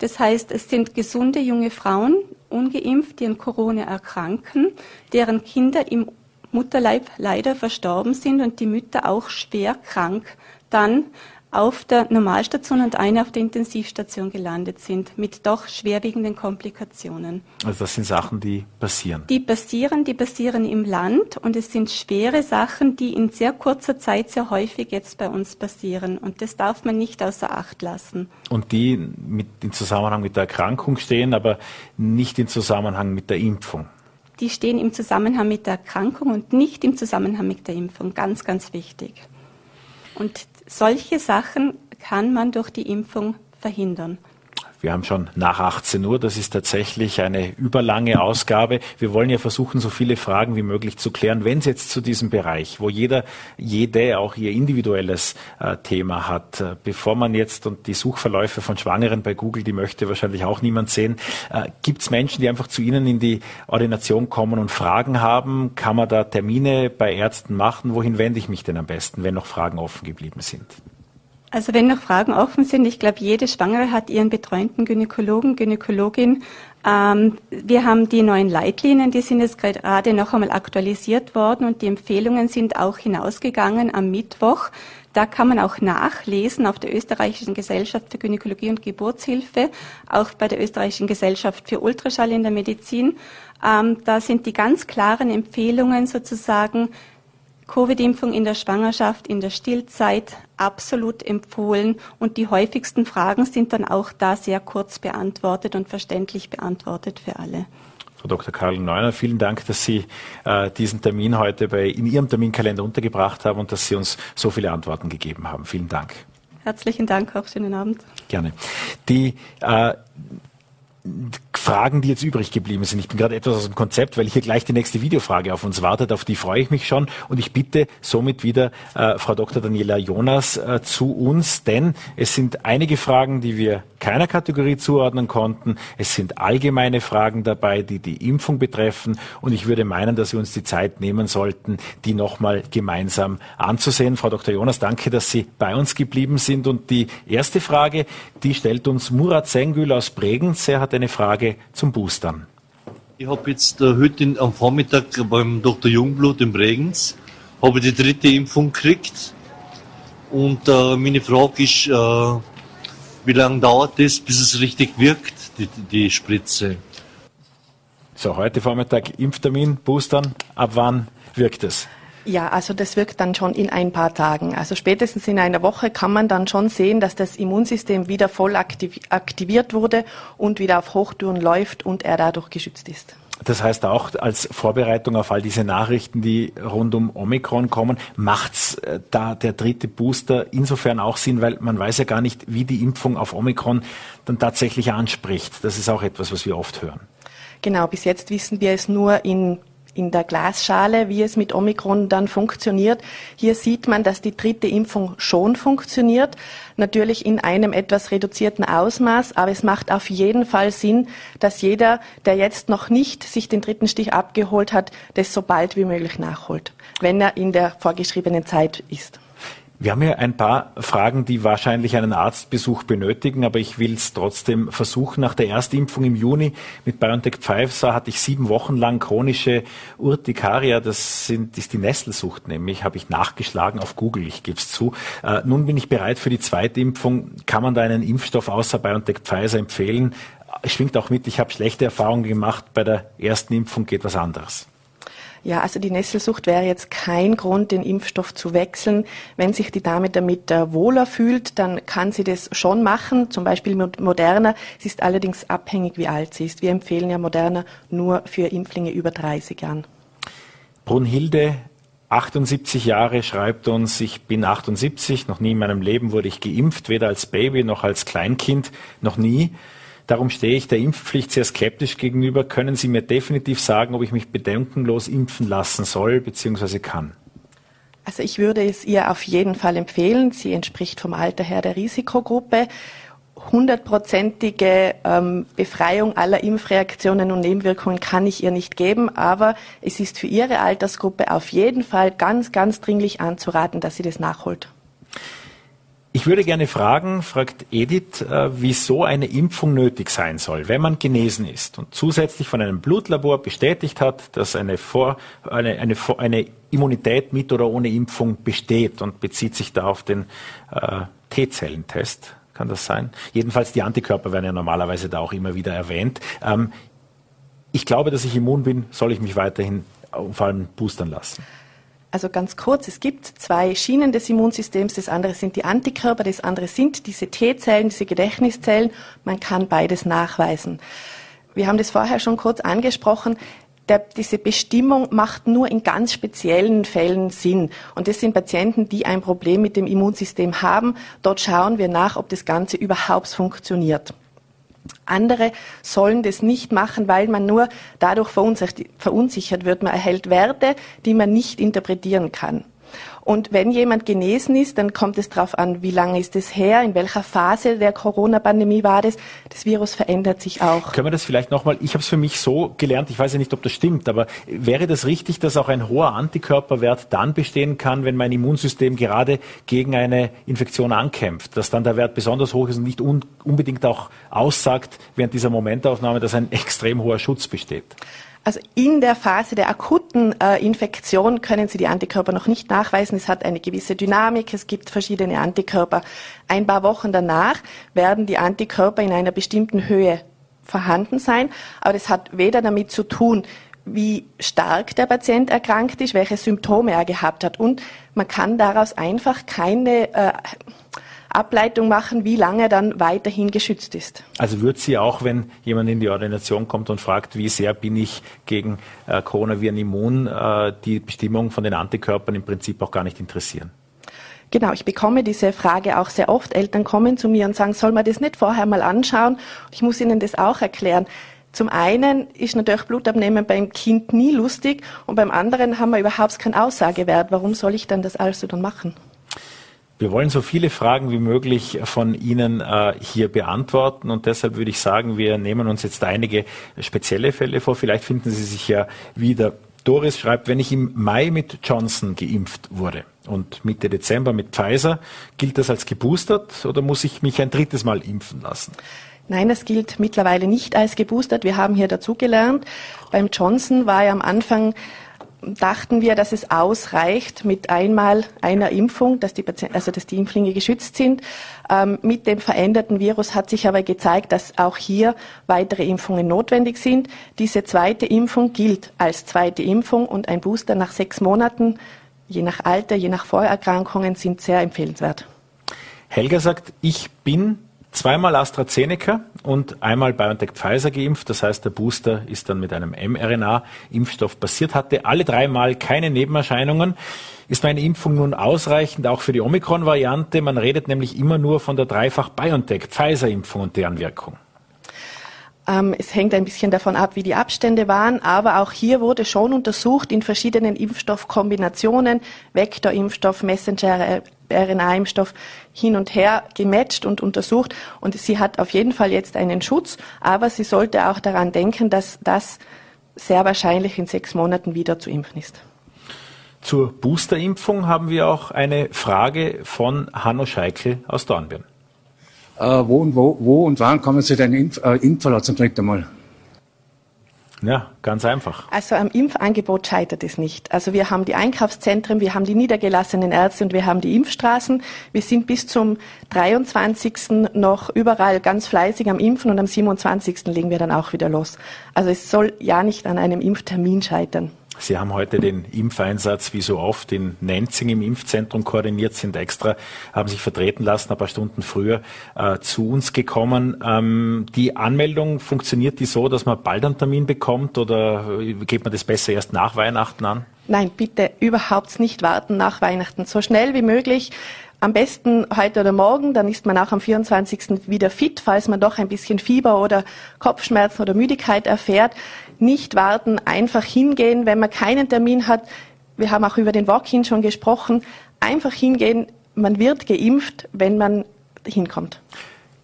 Das heißt, es sind gesunde junge Frauen, ungeimpft, die an Corona erkranken, deren Kinder im Mutterleib leider verstorben sind und die Mütter auch schwer krank dann auf der Normalstation und eine auf der Intensivstation gelandet sind, mit doch schwerwiegenden Komplikationen. Also das sind Sachen, die passieren. Die passieren, die passieren im Land und es sind schwere Sachen, die in sehr kurzer Zeit sehr häufig jetzt bei uns passieren und das darf man nicht außer Acht lassen. Und die mit, in Zusammenhang mit der Erkrankung stehen, aber nicht in Zusammenhang mit der Impfung die stehen im Zusammenhang mit der Erkrankung und nicht im Zusammenhang mit der Impfung. Ganz, ganz wichtig. Und solche Sachen kann man durch die Impfung verhindern. Wir haben schon nach 18 Uhr. Das ist tatsächlich eine überlange Ausgabe. Wir wollen ja versuchen, so viele Fragen wie möglich zu klären. Wenn es jetzt zu diesem Bereich, wo jeder, jede auch ihr individuelles äh, Thema hat, äh, bevor man jetzt und die Suchverläufe von Schwangeren bei Google, die möchte wahrscheinlich auch niemand sehen, äh, gibt es Menschen, die einfach zu Ihnen in die Ordination kommen und Fragen haben? Kann man da Termine bei Ärzten machen? Wohin wende ich mich denn am besten, wenn noch Fragen offen geblieben sind? Also wenn noch Fragen offen sind, ich glaube, jede Schwangere hat ihren betreuenden Gynäkologen, Gynäkologin. Ähm, wir haben die neuen Leitlinien, die sind jetzt gerade noch einmal aktualisiert worden und die Empfehlungen sind auch hinausgegangen am Mittwoch, Da kann man auch nachlesen auf der Österreichischen Gesellschaft für Gynäkologie und Geburtshilfe, auch bei der Österreichischen Gesellschaft für Ultraschall in der Medizin. Ähm, da sind die ganz klaren Empfehlungen sozusagen, Covid-Impfung in der Schwangerschaft, in der Stillzeit absolut empfohlen und die häufigsten Fragen sind dann auch da sehr kurz beantwortet und verständlich beantwortet für alle. Frau Dr. Karl Neuner, vielen Dank, dass Sie äh, diesen Termin heute bei, in Ihrem Terminkalender untergebracht haben und dass Sie uns so viele Antworten gegeben haben. Vielen Dank. Herzlichen Dank, auch schönen Abend. Gerne. Die äh, Fragen, die jetzt übrig geblieben sind. Ich bin gerade etwas aus dem Konzept, weil hier gleich die nächste Videofrage auf uns wartet. Auf die freue ich mich schon. Und ich bitte somit wieder äh, Frau Dr. Daniela Jonas äh, zu uns, denn es sind einige Fragen, die wir keiner Kategorie zuordnen konnten. Es sind allgemeine Fragen dabei, die die Impfung betreffen. Und ich würde meinen, dass wir uns die Zeit nehmen sollten, die nochmal gemeinsam anzusehen. Frau Dr. Jonas, danke, dass Sie bei uns geblieben sind. Und die erste Frage, die stellt uns Murat Sengül aus Bregenz. Er hat eine Frage zum Boostern. Ich habe jetzt äh, heute am Vormittag beim Dr. Jungblut in Bregenz habe die dritte Impfung gekriegt. Und äh, meine Frage ist, äh, wie lange dauert es, bis es richtig wirkt, die, die Spritze? So, heute Vormittag Impftermin, Boostern. Ab wann wirkt es? Ja, also das wirkt dann schon in ein paar Tagen. Also spätestens in einer Woche kann man dann schon sehen, dass das Immunsystem wieder voll aktiviert wurde und wieder auf Hochtouren läuft und er dadurch geschützt ist. Das heißt auch als Vorbereitung auf all diese Nachrichten, die rund um Omikron kommen, macht's äh, da der dritte Booster insofern auch Sinn, weil man weiß ja gar nicht, wie die Impfung auf Omikron dann tatsächlich anspricht. Das ist auch etwas, was wir oft hören. Genau, bis jetzt wissen wir es nur in in der Glasschale, wie es mit Omikron dann funktioniert. Hier sieht man, dass die dritte Impfung schon funktioniert. Natürlich in einem etwas reduzierten Ausmaß, aber es macht auf jeden Fall Sinn, dass jeder, der jetzt noch nicht sich den dritten Stich abgeholt hat, das so bald wie möglich nachholt, wenn er in der vorgeschriebenen Zeit ist. Wir haben hier ein paar Fragen, die wahrscheinlich einen Arztbesuch benötigen, aber ich will es trotzdem versuchen. Nach der Erstimpfung im Juni mit BioNTech Pfizer hatte ich sieben Wochen lang chronische Urtikaria. Das sind, ist die Nesselsucht nämlich, habe ich nachgeschlagen auf Google, ich gebe es zu. Äh, nun bin ich bereit für die zweite Impfung. Kann man da einen Impfstoff außer BioNTech Pfizer empfehlen? Schwingt auch mit, ich habe schlechte Erfahrungen gemacht. Bei der ersten Impfung geht was anderes. Ja, also die Nesselsucht wäre jetzt kein Grund, den Impfstoff zu wechseln. Wenn sich die Dame damit äh, wohler fühlt, dann kann sie das schon machen, zum Beispiel mit Moderna. Sie ist allerdings abhängig, wie alt sie ist. Wir empfehlen ja Moderna nur für Impflinge über 30 Jahren. Brunhilde 78 Jahre schreibt uns, ich bin 78, noch nie in meinem Leben wurde ich geimpft, weder als Baby noch als Kleinkind, noch nie. Darum stehe ich der Impfpflicht sehr skeptisch gegenüber. Können Sie mir definitiv sagen, ob ich mich bedenkenlos impfen lassen soll bzw. kann? Also ich würde es ihr auf jeden Fall empfehlen. Sie entspricht vom Alter her der Risikogruppe. Hundertprozentige ähm, Befreiung aller Impfreaktionen und Nebenwirkungen kann ich ihr nicht geben, aber es ist für ihre Altersgruppe auf jeden Fall ganz, ganz dringlich anzuraten, dass sie das nachholt. Ich würde gerne fragen, fragt Edith, äh, wieso eine Impfung nötig sein soll, wenn man genesen ist und zusätzlich von einem Blutlabor bestätigt hat, dass eine, Vor, eine, eine, eine Immunität mit oder ohne Impfung besteht und bezieht sich da auf den äh, T-Zellentest. Kann das sein? Jedenfalls die Antikörper werden ja normalerweise da auch immer wieder erwähnt. Ähm, ich glaube, dass ich immun bin, soll ich mich weiterhin vor allem boostern lassen. Also ganz kurz, es gibt zwei Schienen des Immunsystems. Das andere sind die Antikörper, das andere sind diese T-Zellen, diese Gedächtniszellen. Man kann beides nachweisen. Wir haben das vorher schon kurz angesprochen. Der, diese Bestimmung macht nur in ganz speziellen Fällen Sinn. Und das sind Patienten, die ein Problem mit dem Immunsystem haben. Dort schauen wir nach, ob das Ganze überhaupt funktioniert. Andere sollen das nicht machen, weil man nur dadurch verunsichert wird. Man erhält Werte, die man nicht interpretieren kann. Und wenn jemand genesen ist, dann kommt es darauf an, wie lange ist es her, in welcher Phase der Corona-Pandemie war das. Das Virus verändert sich auch. Können wir das vielleicht nochmal, ich habe es für mich so gelernt, ich weiß ja nicht, ob das stimmt, aber wäre das richtig, dass auch ein hoher Antikörperwert dann bestehen kann, wenn mein Immunsystem gerade gegen eine Infektion ankämpft, dass dann der Wert besonders hoch ist und nicht un unbedingt auch aussagt während dieser Momentaufnahme, dass ein extrem hoher Schutz besteht? Also in der Phase der akuten äh, Infektion können Sie die Antikörper noch nicht nachweisen. Es hat eine gewisse Dynamik, es gibt verschiedene Antikörper. Ein paar Wochen danach werden die Antikörper in einer bestimmten Höhe vorhanden sein, aber das hat weder damit zu tun, wie stark der Patient erkrankt ist, welche Symptome er gehabt hat. Und man kann daraus einfach keine äh, Ableitung machen, wie lange er dann weiterhin geschützt ist. Also wird Sie auch, wenn jemand in die Ordination kommt und fragt, wie sehr bin ich gegen äh, Coronaviren immun, äh, die Bestimmung von den Antikörpern im Prinzip auch gar nicht interessieren? Genau, ich bekomme diese Frage auch sehr oft. Eltern kommen zu mir und sagen, soll man das nicht vorher mal anschauen? Ich muss ihnen das auch erklären. Zum einen ist natürlich Blutabnehmen beim Kind nie lustig und beim anderen haben wir überhaupt keinen Aussagewert. Warum soll ich dann das also dann machen? Wir wollen so viele Fragen wie möglich von Ihnen äh, hier beantworten und deshalb würde ich sagen, wir nehmen uns jetzt einige spezielle Fälle vor. Vielleicht finden Sie sich ja wieder. Doris schreibt, wenn ich im Mai mit Johnson geimpft wurde und Mitte Dezember mit Pfizer, gilt das als geboostert oder muss ich mich ein drittes Mal impfen lassen? Nein, das gilt mittlerweile nicht als geboostert. Wir haben hier dazugelernt. Beim Johnson war ja am Anfang dachten wir, dass es ausreicht mit einmal einer Impfung, dass die, Patienten, also dass die Impflinge geschützt sind. Ähm, mit dem veränderten Virus hat sich aber gezeigt, dass auch hier weitere Impfungen notwendig sind. Diese zweite Impfung gilt als zweite Impfung und ein Booster nach sechs Monaten, je nach Alter, je nach Vorerkrankungen, sind sehr empfehlenswert. Helga sagt, ich bin zweimal AstraZeneca und einmal BioNTech Pfizer geimpft. Das heißt, der Booster ist dann mit einem mRNA-Impfstoff passiert, hatte alle dreimal keine Nebenerscheinungen. Ist meine Impfung nun ausreichend auch für die Omikron-Variante? Man redet nämlich immer nur von der dreifach BioNTech Pfizer-Impfung und deren Wirkung. Ähm, es hängt ein bisschen davon ab, wie die Abstände waren, aber auch hier wurde schon untersucht in verschiedenen Impfstoffkombinationen, Vektorimpfstoff, Messenger, RNA-Impfstoff hin und her gematcht und untersucht. Und sie hat auf jeden Fall jetzt einen Schutz, aber sie sollte auch daran denken, dass das sehr wahrscheinlich in sechs Monaten wieder zu impfen ist. Zur Boosterimpfung haben wir auch eine Frage von Hanno Scheikel aus Dornbirn. Äh, wo, und wo, wo und wann kommen Sie denn impf, äh, impfen zum dritten Mal? Ja, ganz einfach. Also am Impfangebot scheitert es nicht. Also wir haben die Einkaufszentren, wir haben die niedergelassenen Ärzte und wir haben die Impfstraßen. Wir sind bis zum 23. noch überall ganz fleißig am Impfen und am 27. legen wir dann auch wieder los. Also es soll ja nicht an einem Impftermin scheitern. Sie haben heute den Impfeinsatz wie so oft in Nenzing im Impfzentrum koordiniert, sind extra, haben sich vertreten lassen, ein paar Stunden früher äh, zu uns gekommen. Ähm, die Anmeldung, funktioniert die so, dass man bald einen Termin bekommt oder geht man das besser erst nach Weihnachten an? Nein, bitte überhaupt nicht warten nach Weihnachten. So schnell wie möglich. Am besten heute oder morgen, dann ist man auch am 24. wieder fit, falls man doch ein bisschen Fieber oder Kopfschmerzen oder Müdigkeit erfährt nicht warten, einfach hingehen, wenn man keinen Termin hat. Wir haben auch über den Walk-in schon gesprochen. Einfach hingehen. Man wird geimpft, wenn man hinkommt.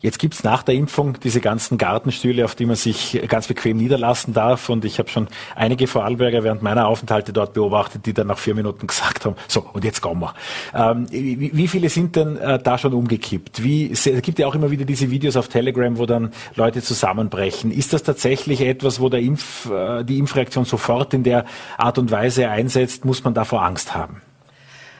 Jetzt gibt's nach der Impfung diese ganzen Gartenstühle, auf die man sich ganz bequem niederlassen darf. Und ich habe schon einige Vorarlberger während meiner Aufenthalte dort beobachtet, die dann nach vier Minuten gesagt haben, so, und jetzt kommen wir. Ähm, wie, viele sind denn äh, da schon umgekippt? Wie, es gibt ja auch immer wieder diese Videos auf Telegram, wo dann Leute zusammenbrechen. Ist das tatsächlich etwas, wo der Impf, äh, die Impfreaktion sofort in der Art und Weise einsetzt? Muss man davor Angst haben?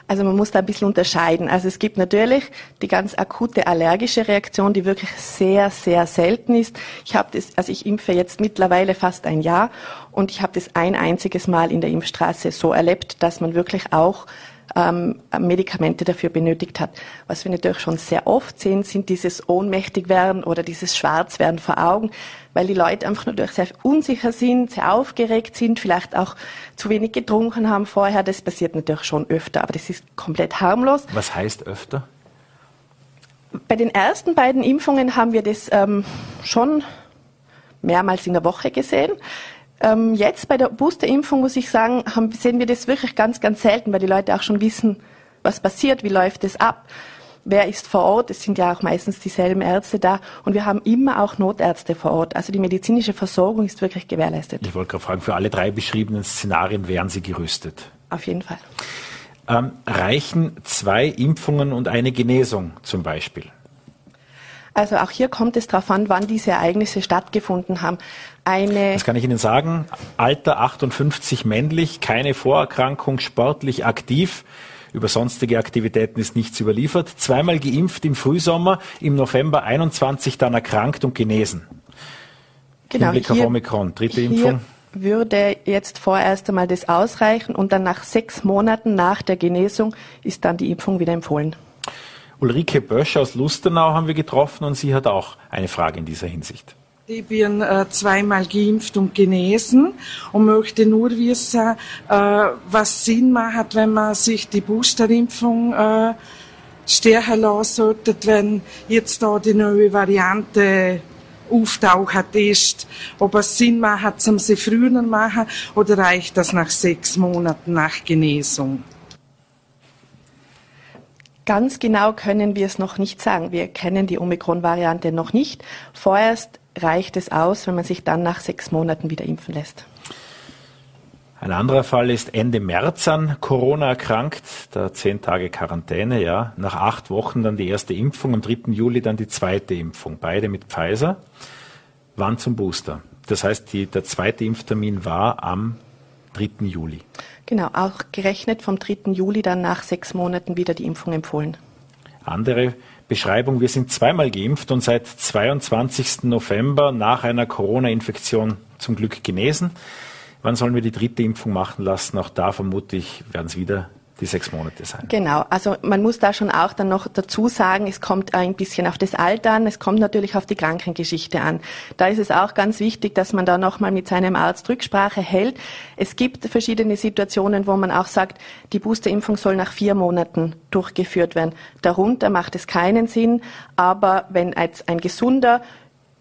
Also man muss da ein bisschen unterscheiden. Also es gibt natürlich die ganz akute allergische Reaktion, die wirklich sehr, sehr selten ist. Ich habe das, also ich impfe jetzt mittlerweile fast ein Jahr und ich habe das ein einziges Mal in der Impfstraße so erlebt, dass man wirklich auch ähm, Medikamente dafür benötigt hat. Was wir natürlich schon sehr oft sehen, sind dieses Ohnmächtigwerden oder dieses Schwarzwerden vor Augen, weil die Leute einfach natürlich sehr unsicher sind, sehr aufgeregt sind, vielleicht auch zu wenig getrunken haben vorher. Das passiert natürlich schon öfter, aber das ist komplett harmlos. Was heißt öfter? Bei den ersten beiden Impfungen haben wir das ähm, schon mehrmals in der Woche gesehen. Ähm, jetzt bei der Boosterimpfung muss ich sagen, haben, sehen wir das wirklich ganz, ganz selten, weil die Leute auch schon wissen, was passiert, wie läuft es ab, wer ist vor Ort. Es sind ja auch meistens dieselben Ärzte da und wir haben immer auch Notärzte vor Ort. Also die medizinische Versorgung ist wirklich gewährleistet. Ich wollte gerade fragen, für alle drei beschriebenen Szenarien wären Sie gerüstet? Auf jeden Fall. Ähm, reichen zwei Impfungen und eine Genesung zum Beispiel? Also auch hier kommt es darauf an, wann diese Ereignisse stattgefunden haben. Eine das kann ich Ihnen sagen. Alter 58 männlich, keine Vorerkrankung, sportlich aktiv. Über sonstige Aktivitäten ist nichts überliefert. Zweimal geimpft im Frühsommer, im November 21 dann erkrankt und genesen. Genau, Hinblick auf Omikron, dritte Impfung würde jetzt vorerst einmal das ausreichen und dann nach sechs Monaten nach der Genesung ist dann die Impfung wieder empfohlen. Ulrike Bösch aus Lustenau haben wir getroffen und sie hat auch eine Frage in dieser Hinsicht. Ich bin äh, zweimal geimpft und genesen und möchte nur wissen, äh, was Sinn macht, wenn man sich die Boosterimpfung äh, stärken lassen sollte, wenn jetzt da die neue Variante auftaucht ist, ob es Sinn macht, zum sie früher machen oder reicht das nach sechs Monaten nach Genesung? Ganz genau können wir es noch nicht sagen. Wir kennen die Omikron-Variante noch nicht. Vorerst reicht es aus, wenn man sich dann nach sechs Monaten wieder impfen lässt. Ein anderer Fall ist Ende März an Corona erkrankt, da zehn Tage Quarantäne, ja. Nach acht Wochen dann die erste Impfung, am 3. Juli dann die zweite Impfung, beide mit Pfizer. Wann zum Booster? Das heißt, die, der zweite Impftermin war am 3. Juli. Genau, auch gerechnet vom 3. Juli dann nach sechs Monaten wieder die Impfung empfohlen. Andere Beschreibung, wir sind zweimal geimpft und seit 22. November nach einer Corona-Infektion zum Glück genesen. Wann sollen wir die dritte Impfung machen lassen? Auch da vermute ich, werden es wieder die sechs Monate sein. Genau, also man muss da schon auch dann noch dazu sagen, es kommt ein bisschen auf das Alter an, es kommt natürlich auf die Krankengeschichte an. Da ist es auch ganz wichtig, dass man da nochmal mit seinem Arzt Rücksprache hält. Es gibt verschiedene Situationen, wo man auch sagt, die Boosterimpfung soll nach vier Monaten durchgeführt werden. Darunter macht es keinen Sinn, aber wenn als ein gesunder,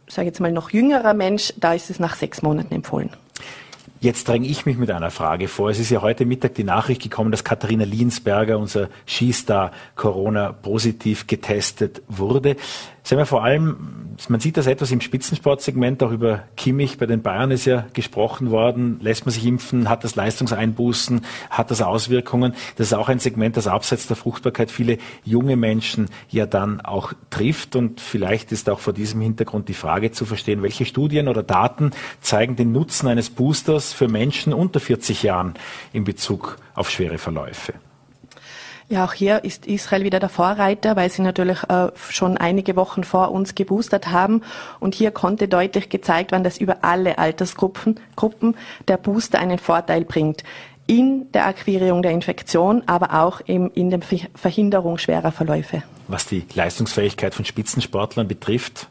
sage ich jetzt mal noch jüngerer Mensch, da ist es nach sechs Monaten empfohlen. Jetzt dränge ich mich mit einer Frage vor. Es ist ja heute Mittag die Nachricht gekommen, dass Katharina Liensberger, unser Skistar, Corona positiv getestet wurde. Sagen wir vor allem, man sieht das etwas im Spitzensportsegment, auch über Kimmich bei den Bayern ist ja gesprochen worden. Lässt man sich impfen? Hat das Leistungseinbußen? Hat das Auswirkungen? Das ist auch ein Segment, das abseits der Fruchtbarkeit viele junge Menschen ja dann auch trifft. Und vielleicht ist auch vor diesem Hintergrund die Frage zu verstehen, welche Studien oder Daten zeigen den Nutzen eines Boosters für Menschen unter 40 Jahren in Bezug auf schwere Verläufe? Ja, auch hier ist Israel wieder der Vorreiter, weil sie natürlich äh, schon einige Wochen vor uns geboostert haben. Und hier konnte deutlich gezeigt werden, dass über alle Altersgruppen Gruppen der Booster einen Vorteil bringt. In der Akquirierung der Infektion, aber auch im, in der Verhinderung schwerer Verläufe. Was die Leistungsfähigkeit von Spitzensportlern betrifft?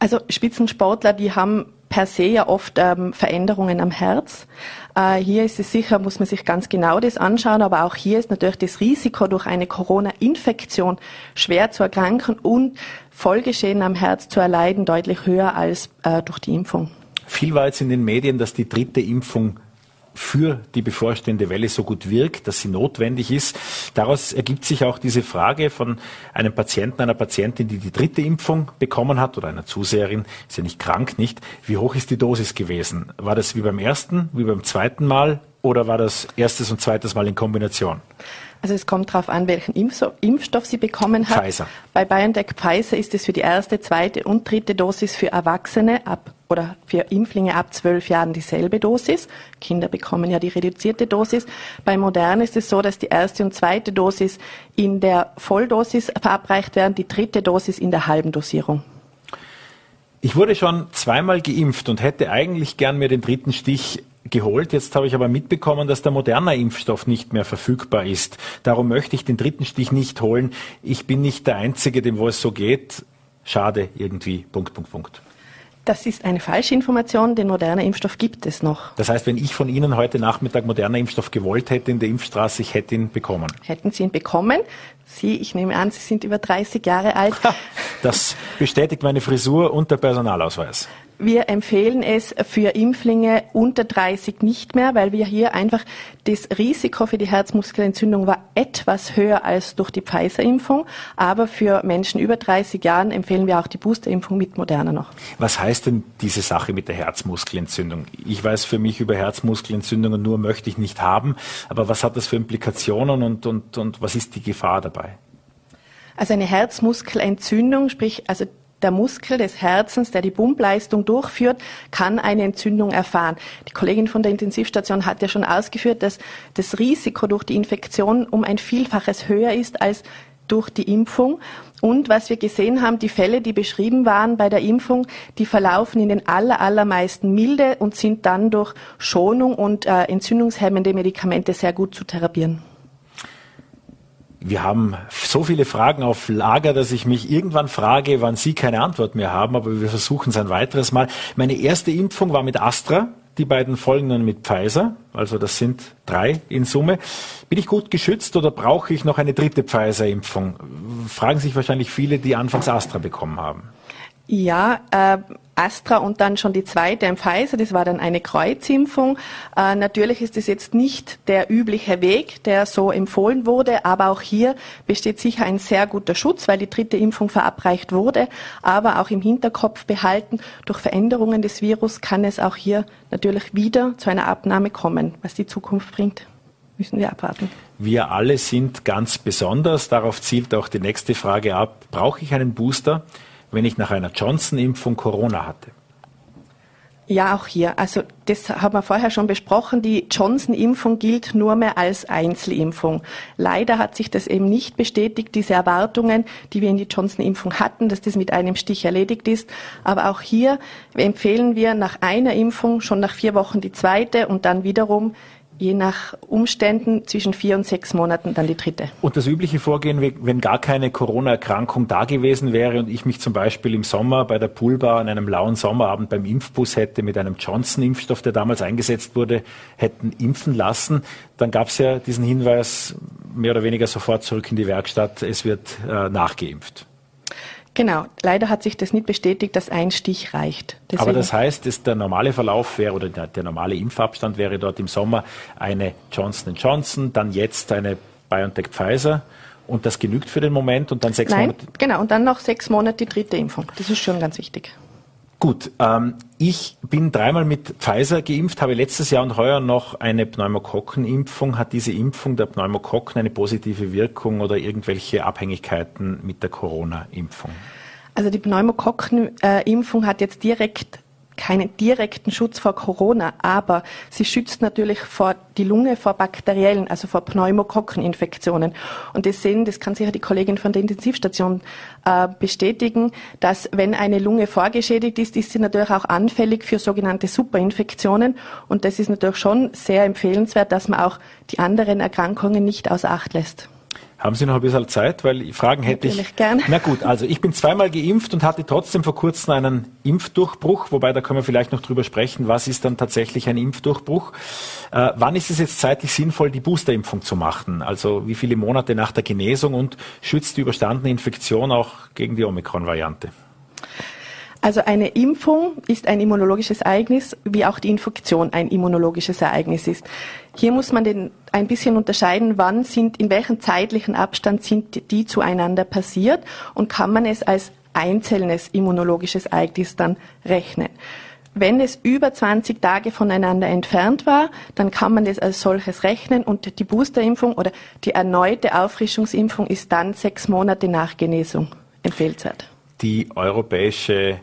Also Spitzensportler, die haben per se ja oft ähm, Veränderungen am Herz. Äh, hier ist es sicher, muss man sich ganz genau das anschauen, aber auch hier ist natürlich das Risiko durch eine Corona-Infektion schwer zu erkranken und Folgeschäden am Herz zu erleiden deutlich höher als äh, durch die Impfung. Viel war jetzt in den Medien, dass die dritte Impfung für die bevorstehende Welle so gut wirkt, dass sie notwendig ist. Daraus ergibt sich auch diese Frage von einem Patienten, einer Patientin, die die dritte Impfung bekommen hat oder einer Zuseherin, ist ja nicht krank, nicht. Wie hoch ist die Dosis gewesen? War das wie beim ersten, wie beim zweiten Mal oder war das erstes und zweites Mal in Kombination? Also es kommt darauf an, welchen Impfstoff sie bekommen hat. Pfizer. Bei BioNTech Pfizer ist es für die erste, zweite und dritte Dosis für Erwachsene ab oder für Impflinge ab zwölf Jahren dieselbe Dosis. Kinder bekommen ja die reduzierte Dosis. Bei Modern ist es so, dass die erste und zweite Dosis in der Volldosis verabreicht werden, die dritte Dosis in der halben Dosierung. Ich wurde schon zweimal geimpft und hätte eigentlich gern mir den dritten Stich geholt. Jetzt habe ich aber mitbekommen, dass der moderne Impfstoff nicht mehr verfügbar ist. Darum möchte ich den dritten Stich nicht holen. Ich bin nicht der Einzige, dem wo es so geht. Schade irgendwie. Punkt, Punkt, Punkt. Das ist eine falsche Information. Den modernen Impfstoff gibt es noch. Das heißt, wenn ich von Ihnen heute Nachmittag moderner Impfstoff gewollt hätte in der Impfstraße, ich hätte ihn bekommen. Hätten Sie ihn bekommen? Sie, ich nehme an, Sie sind über 30 Jahre alt. Das bestätigt meine Frisur und der Personalausweis. Wir empfehlen es für Impflinge unter 30 nicht mehr, weil wir hier einfach das Risiko für die Herzmuskelentzündung war etwas höher als durch die Pfizer-Impfung. Aber für Menschen über 30 Jahren empfehlen wir auch die Boosterimpfung mit Moderna noch. Was heißt denn diese Sache mit der Herzmuskelentzündung? Ich weiß für mich über Herzmuskelentzündungen nur möchte ich nicht haben. Aber was hat das für Implikationen und, und, und was ist die Gefahr dabei? Also eine Herzmuskelentzündung, sprich also der Muskel des Herzens, der die Pumpleistung durchführt, kann eine Entzündung erfahren. Die Kollegin von der Intensivstation hat ja schon ausgeführt, dass das Risiko durch die Infektion um ein Vielfaches höher ist als durch die Impfung. Und was wir gesehen haben, die Fälle, die beschrieben waren bei der Impfung, die verlaufen in den aller, allermeisten milde und sind dann durch Schonung und äh, entzündungshemmende Medikamente sehr gut zu therapieren. Wir haben so viele Fragen auf Lager, dass ich mich irgendwann frage, wann Sie keine Antwort mehr haben, aber wir versuchen es ein weiteres Mal. Meine erste Impfung war mit Astra, die beiden folgenden mit Pfizer, also das sind drei in Summe. Bin ich gut geschützt oder brauche ich noch eine dritte Pfizer-Impfung? Fragen sich wahrscheinlich viele, die anfangs Astra bekommen haben. Ja, äh, Astra und dann schon die zweite im Pfizer, das war dann eine Kreuzimpfung. Äh, natürlich ist es jetzt nicht der übliche Weg, der so empfohlen wurde, aber auch hier besteht sicher ein sehr guter Schutz, weil die dritte Impfung verabreicht wurde. Aber auch im Hinterkopf behalten, durch Veränderungen des Virus kann es auch hier natürlich wieder zu einer Abnahme kommen. Was die Zukunft bringt, müssen wir abwarten. Wir alle sind ganz besonders. Darauf zielt auch die nächste Frage ab. Brauche ich einen Booster? Wenn ich nach einer Johnson-Impfung Corona hatte? Ja, auch hier. Also das haben wir vorher schon besprochen. Die Johnson-Impfung gilt nur mehr als Einzelimpfung. Leider hat sich das eben nicht bestätigt, diese Erwartungen, die wir in die Johnson-Impfung hatten, dass das mit einem Stich erledigt ist. Aber auch hier empfehlen wir nach einer Impfung schon nach vier Wochen die zweite und dann wiederum je nach Umständen zwischen vier und sechs Monaten dann die dritte. Und das übliche Vorgehen, wenn gar keine Corona-Erkrankung da gewesen wäre und ich mich zum Beispiel im Sommer bei der Poolbar an einem lauen Sommerabend beim Impfbus hätte mit einem Johnson-Impfstoff, der damals eingesetzt wurde, hätten impfen lassen, dann gab es ja diesen Hinweis mehr oder weniger sofort zurück in die Werkstatt, es wird äh, nachgeimpft. Genau, leider hat sich das nicht bestätigt, dass ein Stich reicht. Deswegen Aber das heißt, dass der normale Verlauf wäre oder der, der normale Impfabstand wäre dort im Sommer eine Johnson Johnson, dann jetzt eine BioNTech Pfizer und das genügt für den Moment und dann sechs Nein, Monate. Genau, und dann noch sechs Monate die dritte Impfung. Das ist schon ganz wichtig. Gut, ähm, ich bin dreimal mit Pfizer geimpft, habe letztes Jahr und heuer noch eine Pneumokokkenimpfung. Hat diese Impfung der Pneumokokken eine positive Wirkung oder irgendwelche Abhängigkeiten mit der Corona-Impfung? Also die Pneumokokkenimpfung hat jetzt direkt keinen direkten Schutz vor Corona, aber sie schützt natürlich vor die Lunge vor bakteriellen, also vor Pneumokokkeninfektionen. Und das sehen, das kann sicher die Kollegin von der Intensivstation äh, bestätigen, dass wenn eine Lunge vorgeschädigt ist, ist sie natürlich auch anfällig für sogenannte Superinfektionen. Und das ist natürlich schon sehr empfehlenswert, dass man auch die anderen Erkrankungen nicht außer Acht lässt. Haben Sie noch ein bisschen Zeit? Weil Fragen hätte Natürlich ich. Gern. Na gut, also ich bin zweimal geimpft und hatte trotzdem vor kurzem einen Impfdurchbruch, wobei da können wir vielleicht noch drüber sprechen, was ist dann tatsächlich ein Impfdurchbruch. Äh, wann ist es jetzt zeitlich sinnvoll, die Boosterimpfung zu machen? Also wie viele Monate nach der Genesung und schützt die überstandene Infektion auch gegen die Omikron-Variante? Also eine Impfung ist ein immunologisches Ereignis, wie auch die Infektion ein immunologisches Ereignis ist. Hier muss man den ein bisschen unterscheiden, wann sind, in welchem zeitlichen Abstand sind die zueinander passiert und kann man es als einzelnes immunologisches Ereignis dann rechnen. Wenn es über 20 Tage voneinander entfernt war, dann kann man es als solches rechnen und die Boosterimpfung oder die erneute Auffrischungsimpfung ist dann sechs Monate nach Genesung empfehlenswert. Die europäische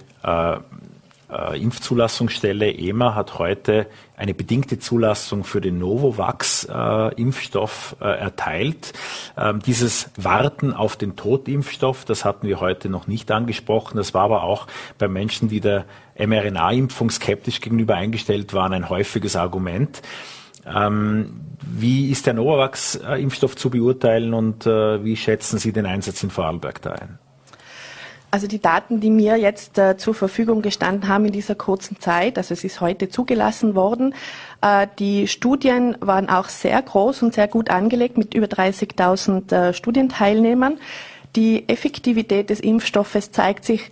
Impfzulassungsstelle EMA hat heute eine bedingte Zulassung für den Novavax-Impfstoff äh, äh, erteilt. Ähm, dieses Warten auf den Totimpfstoff, das hatten wir heute noch nicht angesprochen. Das war aber auch bei Menschen, die der mRNA-Impfung skeptisch gegenüber eingestellt waren, ein häufiges Argument. Ähm, wie ist der Novavax-Impfstoff zu beurteilen und äh, wie schätzen Sie den Einsatz in Vorarlberg da ein? Also die Daten, die mir jetzt äh, zur Verfügung gestanden haben in dieser kurzen Zeit, also es ist heute zugelassen worden, äh, die Studien waren auch sehr groß und sehr gut angelegt mit über 30.000 äh, Studienteilnehmern. Die Effektivität des Impfstoffes zeigt sich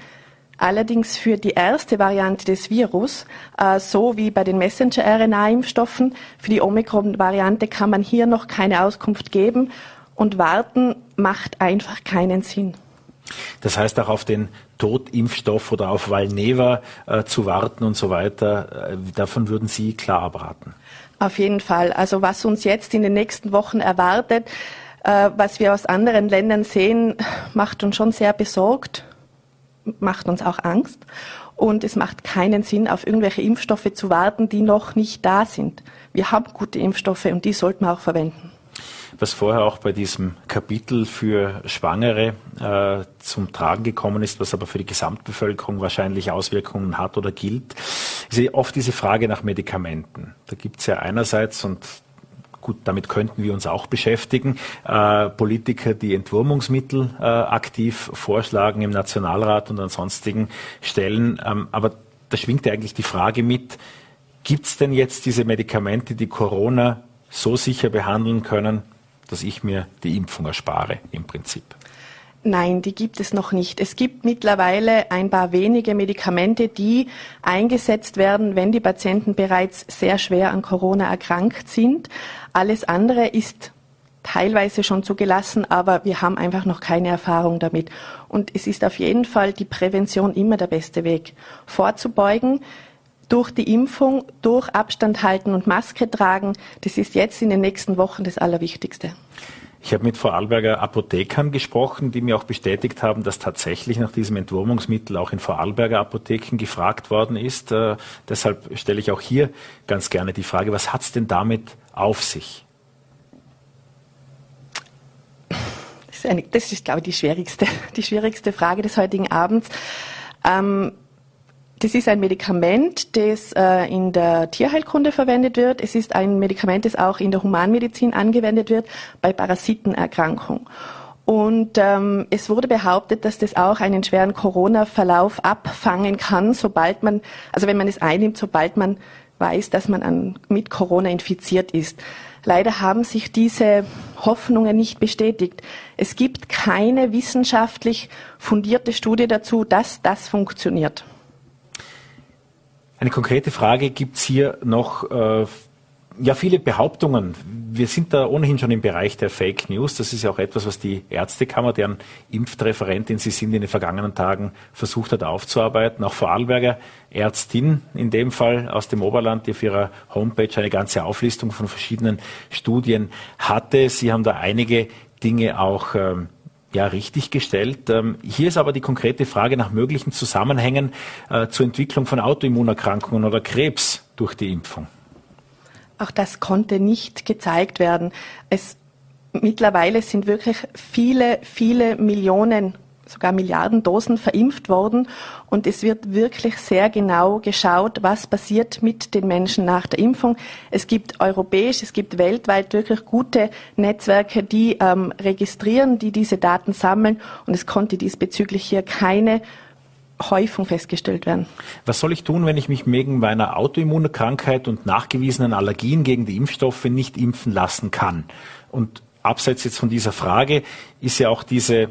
allerdings für die erste Variante des Virus, äh, so wie bei den Messenger-RNA-Impfstoffen. Für die Omikron-Variante kann man hier noch keine Auskunft geben und warten macht einfach keinen Sinn. Das heißt auch auf den Totimpfstoff oder auf Valneva äh, zu warten und so weiter, äh, davon würden Sie klar abraten. Auf jeden Fall. Also was uns jetzt in den nächsten Wochen erwartet, Äh, was wir aus anderen Ländern sehen, macht uns schon sehr besorgt, macht uns auch Angst. Und es macht keinen Sinn, auf irgendwelche Impfstoffe zu warten, die noch nicht da sind. Wir haben gute Impfstoffe und die sollten wir auch verwenden was vorher auch bei diesem Kapitel für Schwangere äh, zum Tragen gekommen ist, was aber für die Gesamtbevölkerung wahrscheinlich Auswirkungen hat oder gilt, ist oft diese Frage nach Medikamenten. Da gibt es ja einerseits, und gut, damit könnten wir uns auch beschäftigen, äh, Politiker, die Entwurmungsmittel äh, aktiv vorschlagen im Nationalrat und an sonstigen Stellen. Ähm, aber da schwingt ja eigentlich die Frage mit, gibt es denn jetzt diese Medikamente, die Corona so sicher behandeln können, dass ich mir die Impfung erspare im Prinzip? Nein, die gibt es noch nicht. Es gibt mittlerweile ein paar wenige Medikamente, die eingesetzt werden, wenn die Patienten bereits sehr schwer an Corona erkrankt sind. Alles andere ist teilweise schon zugelassen, aber wir haben einfach noch keine Erfahrung damit. Und es ist auf jeden Fall die Prävention immer der beste Weg. Vorzubeugen, durch die Impfung, durch Abstand halten und Maske tragen, das ist jetzt in den nächsten Wochen das Allerwichtigste. Ich habe mit Vorarlberger Apothekern gesprochen, die mir auch bestätigt haben, dass tatsächlich nach diesem Entwurmungsmittel auch in Vorarlberger Apotheken gefragt worden ist. Äh, deshalb stelle ich auch hier ganz gerne die Frage, was hat es denn damit auf sich? Das ist, eine, das ist, glaube ich, die schwierigste, die schwierigste Frage des heutigen Abends. Ähm, das ist ein Medikament, das äh, in der Tierheilkunde verwendet wird. Es ist ein Medikament, das auch in der Humanmedizin angewendet wird bei Parasitenerkrankungen. Und ähm, es wurde behauptet, dass das auch einen schweren Corona-Verlauf abfangen kann, sobald man, also wenn man es einnimmt, sobald man weiß, dass man an, mit Corona infiziert ist. Leider haben sich diese Hoffnungen nicht bestätigt. Es gibt keine wissenschaftlich fundierte Studie dazu, dass das funktioniert. Eine konkrete Frage gibt's hier noch. Äh, ja, viele Behauptungen. Wir sind da ohnehin schon im Bereich der Fake News. Das ist ja auch etwas, was die Ärztekammer, deren Impfreferentin Sie sind, in den vergangenen Tagen versucht hat aufzuarbeiten. Auch Vorarlberger Ärztin in dem Fall aus dem Oberland, die auf ihrer Homepage eine ganze Auflistung von verschiedenen Studien hatte. Sie haben da einige Dinge auch ähm, ja, richtig gestellt. Ähm, hier ist aber die konkrete Frage nach möglichen Zusammenhängen äh, zur Entwicklung von Autoimmunerkrankungen oder Krebs durch die Impfung. Auch das konnte nicht gezeigt werden. Es, mittlerweile sind wirklich viele, viele Millionen sogar Milliarden Dosen verimpft worden. Und es wird wirklich sehr genau geschaut, was passiert mit den Menschen nach der Impfung. Es gibt europäisch, es gibt weltweit wirklich gute Netzwerke, die ähm, registrieren, die diese Daten sammeln. Und es konnte diesbezüglich hier keine Häufung festgestellt werden. Was soll ich tun, wenn ich mich wegen meiner Autoimmunkrankheit und nachgewiesenen Allergien gegen die Impfstoffe nicht impfen lassen kann? Und abseits jetzt von dieser Frage ist ja auch diese äh,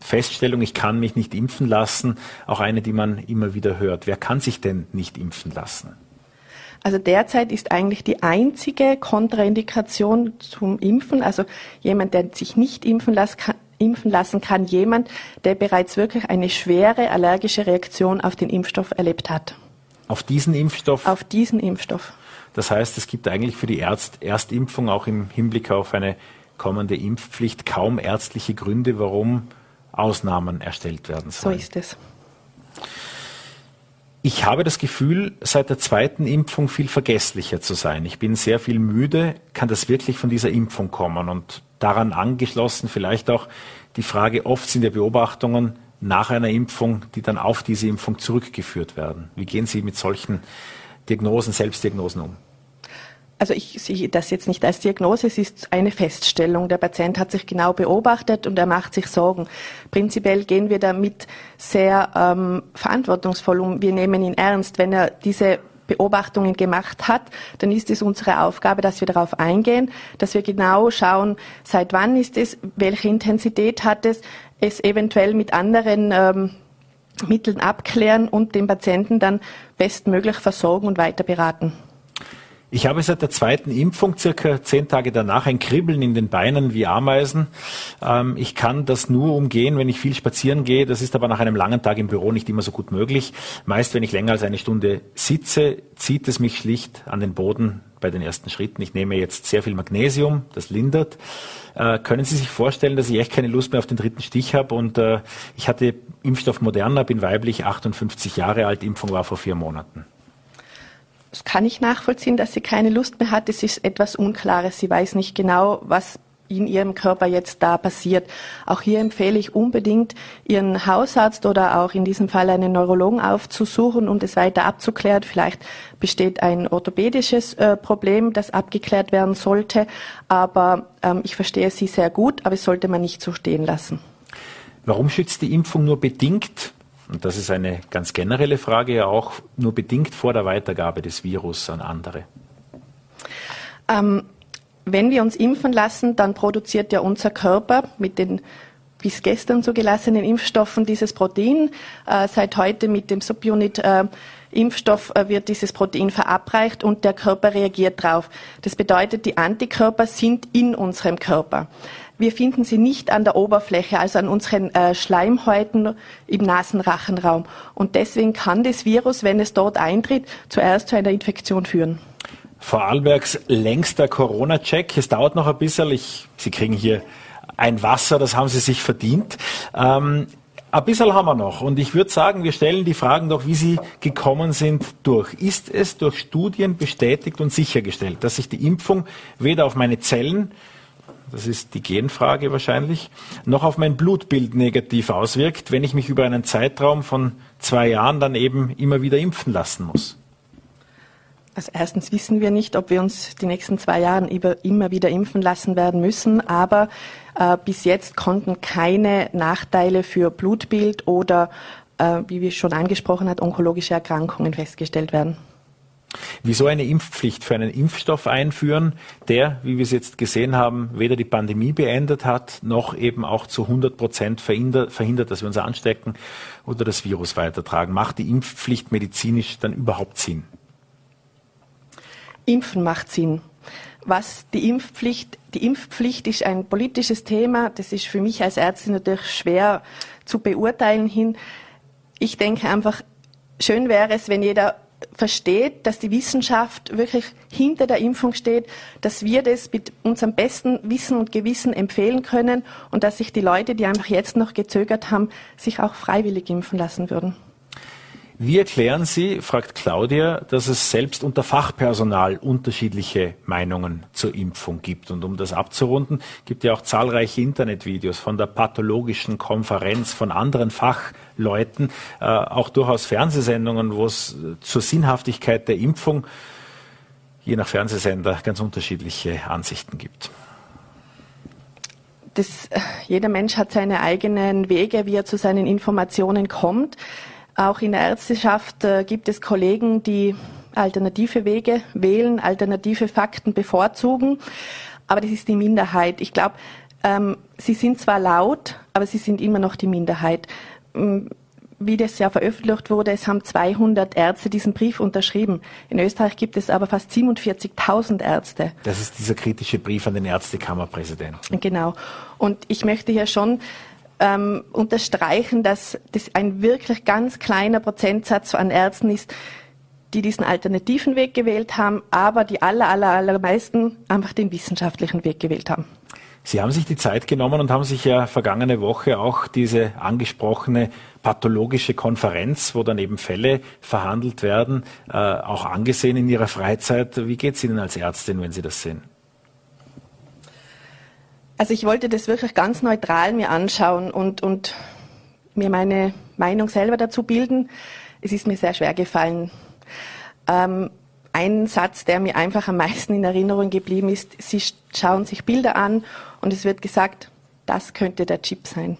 Feststellung, ich kann mich nicht impfen lassen, auch eine, die man immer wieder hört. Wer kann sich denn nicht impfen lassen? Also derzeit ist eigentlich die einzige Kontraindikation zum Impfen, also jemand, der sich nicht impfen, lassen kann, impfen lassen kann, jemand, der bereits wirklich eine schwere allergische Reaktion auf den Impfstoff erlebt hat. Auf diesen Impfstoff? Auf diesen Impfstoff. Das heißt, es gibt eigentlich für die Erst Erstimpfung auch im Hinblick auf eine kommende Impfpflicht kaum ärztliche Gründe, warum Ausnahmen erstellt werden sollen. So ist es. Ich habe das Gefühl, seit der zweiten Impfung viel vergesslicher zu sein. Ich bin sehr viel müde. Kann das wirklich von dieser Impfung kommen? Und daran angeschlossen vielleicht auch die Frage, oft sind ja Beobachtungen nach einer Impfung, die dann auf diese Impfung zurückgeführt werden. Wie gehen Sie mit solchen Diagnosen, Selbstdiagnosen um? Also ich sehe das jetzt nicht als Diagnose, es ist eine Feststellung. Der Patient hat sich genau beobachtet und er macht sich Sorgen. Prinzipiell gehen wir damit sehr ähm, verantwortungsvoll um. Wir nehmen ihn ernst. Wenn er diese Beobachtungen gemacht hat, dann ist es unsere Aufgabe, dass wir darauf eingehen, dass wir genau schauen, seit wann ist es, welche Intensität hat es, es eventuell mit anderen ähm, Mitteln abklären und den Patienten dann bestmöglich versorgen und weiter beraten. Ich habe seit der zweiten Impfung circa zehn Tage danach ein Kribbeln in den Beinen wie Ameisen. Ähm, ich kann das nur umgehen, wenn ich viel spazieren gehe. Das ist aber nach einem langen Tag im Büro nicht immer so gut möglich. Meist, wenn ich länger als eine Stunde sitze, zieht es mich schlicht an den Boden bei den ersten Schritten. Ich nehme jetzt sehr viel Magnesium, das lindert. Äh, können Sie sich vorstellen, dass ich echt keine Lust mehr auf den dritten Stich habe? Und äh, ich hatte Impfstoff Moderna, bin weiblich, 58 Jahre alt, Impfung war vor vier Monaten. Das kann ich nachvollziehen, dass sie keine Lust mehr hat. Es ist etwas Unklares. Sie weiß nicht genau, was in ihrem Körper jetzt da passiert. Auch hier empfehle ich unbedingt, ihren Hausarzt oder auch in diesem Fall einen Neurologen aufzusuchen, um das weiter abzuklären. Vielleicht besteht ein orthopädisches äh, Problem, das abgeklärt werden sollte. Aber ähm, ich verstehe Sie sehr gut, aber es sollte man nicht so stehen lassen. Warum schützt die Impfung nur bedingt und das ist eine ganz generelle Frage, ja auch nur bedingt vor der Weitergabe des Virus an andere. Ähm, wenn wir uns impfen lassen, dann produziert ja unser Körper mit den bis gestern zugelassenen Impfstoffen dieses Protein. Äh, seit heute mit dem Subunit äh, Impfstoff äh, wird dieses Protein verabreicht und der Körper reagiert drauf. Das bedeutet, die Antikörper sind in unserem Körper. Wir finden sie nicht an der Oberfläche, also an unseren äh, Schleimhäuten im Nasenrachenraum. Und deswegen kann das Virus, wenn es dort eintritt, zuerst zu einer Infektion führen. Vorarlbergs längster Corona-Check. Es dauert noch ein bisschen. Ich, Sie kriegen hier ein Wasser, das haben Sie sich verdient. Ähm, ein bisschen haben wir noch. Und ich würde sagen, wir stellen die Fragen doch, wie sie gekommen sind, durch. Ist es durch Studien bestätigt und sichergestellt, dass sich die Impfung weder auf meine Zellen das ist die Genfrage wahrscheinlich, noch auf mein Blutbild negativ auswirkt, wenn ich mich über einen Zeitraum von zwei Jahren dann eben immer wieder impfen lassen muss? Also erstens wissen wir nicht, ob wir uns die nächsten zwei Jahre immer wieder impfen lassen werden müssen, aber äh, bis jetzt konnten keine Nachteile für Blutbild oder, äh, wie wir schon angesprochen hat, onkologische Erkrankungen festgestellt werden. Wieso eine Impfpflicht für einen Impfstoff einführen, der, wie wir es jetzt gesehen haben, weder die Pandemie beendet hat, noch eben auch zu 100 Prozent verhindert, dass wir uns anstecken oder das Virus weitertragen? Macht die Impfpflicht medizinisch dann überhaupt Sinn? Impfen macht Sinn. Was die Impfpflicht, die Impfpflicht ist ein politisches Thema. Das ist für mich als Ärztin natürlich schwer zu beurteilen hin. Ich denke einfach, schön wäre es, wenn jeder versteht, dass die Wissenschaft wirklich hinter der Impfung steht, dass wir das mit unserem besten Wissen und Gewissen empfehlen können und dass sich die Leute, die einfach jetzt noch gezögert haben, sich auch freiwillig impfen lassen würden. Wie erklären Sie, fragt Claudia, dass es selbst unter Fachpersonal unterschiedliche Meinungen zur Impfung gibt? Und um das abzurunden, gibt ja auch zahlreiche Internetvideos von der pathologischen Konferenz von anderen Fachleuten, äh, auch durchaus Fernsehsendungen, wo es zur Sinnhaftigkeit der Impfung je nach Fernsehsender ganz unterschiedliche Ansichten gibt. Das, jeder Mensch hat seine eigenen Wege, wie er zu seinen Informationen kommt. Auch in der Ärzteschaft äh, gibt es Kollegen, die alternative Wege wählen, alternative Fakten bevorzugen. Aber das ist die Minderheit. Ich glaube, ähm, sie sind zwar laut, aber sie sind immer noch die Minderheit. Ähm, wie das ja veröffentlicht wurde, es haben 200 Ärzte diesen Brief unterschrieben. In Österreich gibt es aber fast 47.000 Ärzte. Das ist dieser kritische Brief an den Ärztekammerpräsidenten. Genau. Und ich möchte hier schon ähm, unterstreichen, dass das ein wirklich ganz kleiner Prozentsatz an Ärzten ist, die diesen alternativen Weg gewählt haben, aber die aller, aller, allermeisten einfach den wissenschaftlichen Weg gewählt haben. Sie haben sich die Zeit genommen und haben sich ja vergangene Woche auch diese angesprochene pathologische Konferenz, wo dann eben Fälle verhandelt werden, äh, auch angesehen in Ihrer Freizeit. Wie geht es Ihnen als Ärztin, wenn Sie das sehen? Also ich wollte das wirklich ganz neutral mir anschauen und, und mir meine Meinung selber dazu bilden. Es ist mir sehr schwer gefallen. Ähm, ein Satz, der mir einfach am meisten in Erinnerung geblieben ist, Sie schauen sich Bilder an und es wird gesagt, das könnte der Chip sein.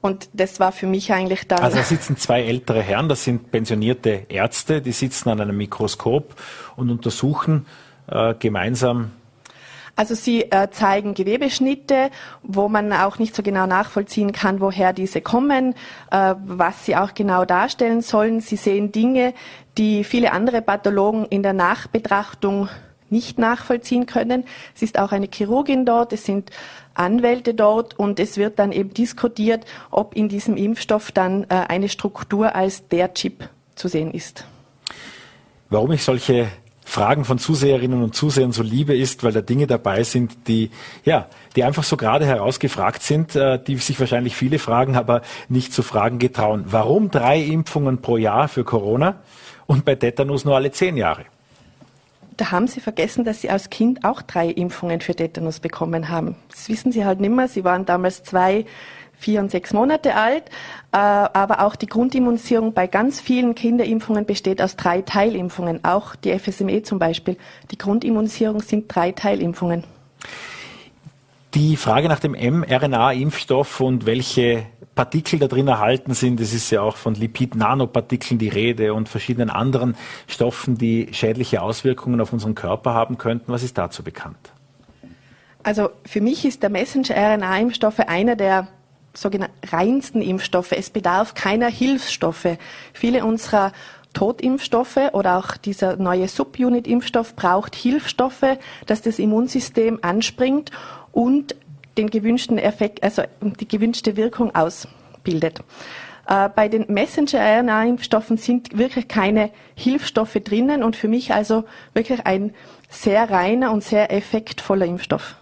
Und das war für mich eigentlich dann. Also da sitzen zwei ältere Herren, das sind pensionierte Ärzte, die sitzen an einem Mikroskop und untersuchen äh, gemeinsam Also sie äh, zeigen Gewebeschnitte, wo man auch nicht so genau nachvollziehen kann, woher diese kommen, äh, was sie auch genau darstellen sollen. Sie sehen Dinge, die viele andere Pathologen in der Nachbetrachtung nicht nachvollziehen können. Es ist auch eine Chirurgin dort, es sind Anwälte dort und es wird dann eben diskutiert, ob in diesem Impfstoff dann äh, eine Struktur als der Chip zu sehen ist. Warum ich solche Fragen von Zuseherinnen und Zusehern so liebe, ist, weil da Dinge dabei sind, die, ja, die einfach so gerade herausgefragt sind, äh, die sich wahrscheinlich viele fragen, aber nicht zu fragen getrauen. Warum drei Impfungen pro Jahr für Corona und bei Tetanus nur alle zehn Jahre? Da haben Sie vergessen, dass Sie als Kind auch drei Impfungen für Tetanus bekommen haben. Das wissen Sie halt nicht mehr. Sie waren damals zwei vier und sechs Monate alt. Äh, aber auch die Grundimmunisierung bei ganz vielen Kinderimpfungen besteht aus drei Teilimpfungen. Auch die FSME zum Beispiel. Die Grundimmunisierung sind drei Teilimpfungen. Die Frage nach dem mRNA-Impfstoff und welche Partikel da drin erhalten sind, es ist ja auch von Lipid-Nanopartikeln die Rede und verschiedenen anderen Stoffen, die schädliche Auswirkungen auf unseren Körper haben könnten. Was ist dazu bekannt? Also für mich ist der Messenger-RNA-Impfstoff einer der sogenannten reinsten Impfstoffe. Es bedarf keiner Hilfsstoffe. Viele unserer Totimpfstoffe oder auch dieser neue Subunit-Impfstoff braucht Hilfsstoffe, dass das Immunsystem anspringt und den gewünschten Effekt, also die gewünschte Wirkung ausbildet. Äh, bei den Messenger-RNA-Impfstoffen sind wirklich keine Hilfsstoffe drinnen und für mich also wirklich ein sehr reiner und sehr effektvoller Impfstoff.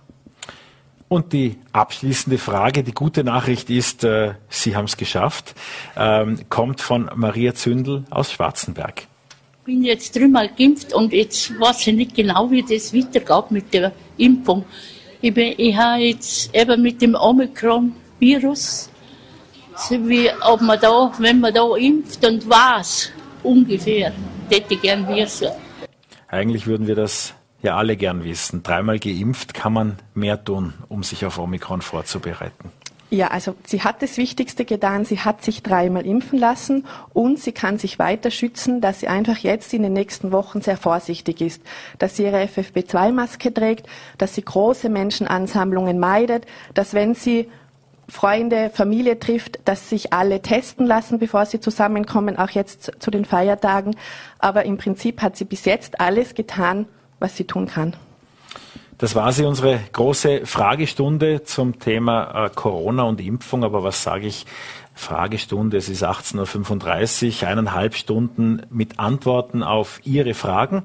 Und die abschließende Frage, die gute Nachricht ist, äh, Sie haben es geschafft, ähm, kommt von Maria Zündel aus Schwarzenberg. Ich bin jetzt dreimal geimpft und jetzt weiß ich nicht genau, wie das weitergeht mit der Impfung. Ich, bin, ich habe jetzt eben mit dem Omikron-Virus, wie ob man da, wenn man da impft und was ungefähr, hätte ich gern wissen. Eigentlich würden wir das ja alle gern wissen. Dreimal geimpft kann man mehr tun, um sich auf Omikron vorzubereiten. Ja, also sie hat das Wichtigste getan. Sie hat sich dreimal impfen lassen und sie kann sich weiter schützen, dass sie einfach jetzt in den nächsten Wochen sehr vorsichtig ist, dass sie ihre FFP2-Maske trägt, dass sie große Menschenansammlungen meidet, dass wenn sie Freunde, Familie trifft, dass sich alle testen lassen, bevor sie zusammenkommen, auch jetzt zu den Feiertagen. Aber im Prinzip hat sie bis jetzt alles getan, was sie tun kann. Das war sie, unsere große Fragestunde zum Thema äh, Corona und Impfung. Aber was sage ich? Fragestunde, es ist 18.35 Uhr, eineinhalb Stunden mit Antworten auf Ihre Fragen.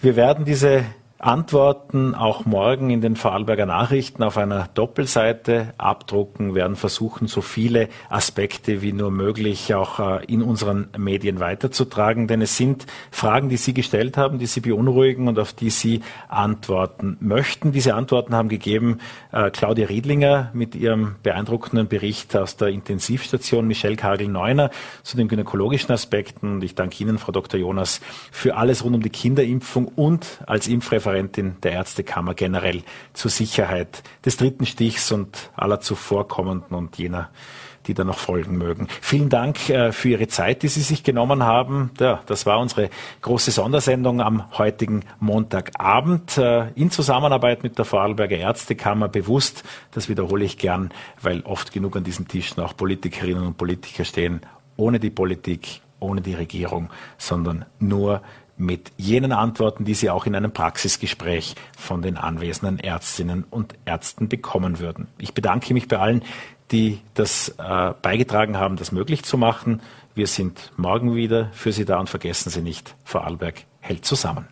Wir werden diese Antworten auch morgen in den Vorarlberger Nachrichten auf einer Doppelseite abdrucken, werden versuchen, so viele Aspekte wie nur möglich auch äh, in unseren Medien weiterzutragen. Denn es sind Fragen, die Sie gestellt haben, die Sie beunruhigen und auf die Sie antworten möchten. Diese Antworten haben gegeben äh, Claudia Riedlinger mit ihrem beeindruckenden Bericht aus der Intensivstation, Michelle Kagel-Neuner zu den gynäkologischen Aspekten. Und ich danke Ihnen, Frau Dr. Jonas, für alles rund um die Kinderimpfung und als Impfreferent Referentin der Ärztekammer generell zur Sicherheit des dritten Stichs und aller zuvorkommenden und jener, die da noch folgen mögen. Vielen Dank äh, für Ihre Zeit, die Sie sich genommen haben. Ja, das war unsere große Sondersendung am heutigen Montagabend äh, in Zusammenarbeit mit der Vorarlberger Ärztekammer. Bewusst, das wiederhole ich gern, weil oft genug an diesen Tischen auch Politikerinnen und Politiker stehen, ohne die Politik, ohne die Regierung, sondern nur mit jenen Antworten, die Sie auch in einem Praxisgespräch von den anwesenden Ärztinnen und Ärzten bekommen würden. Ich bedanke mich bei allen, die das äh, beigetragen haben, das möglich zu machen. Wir sind morgen wieder für Sie da und vergessen Sie nicht, Vorarlberg hält zusammen.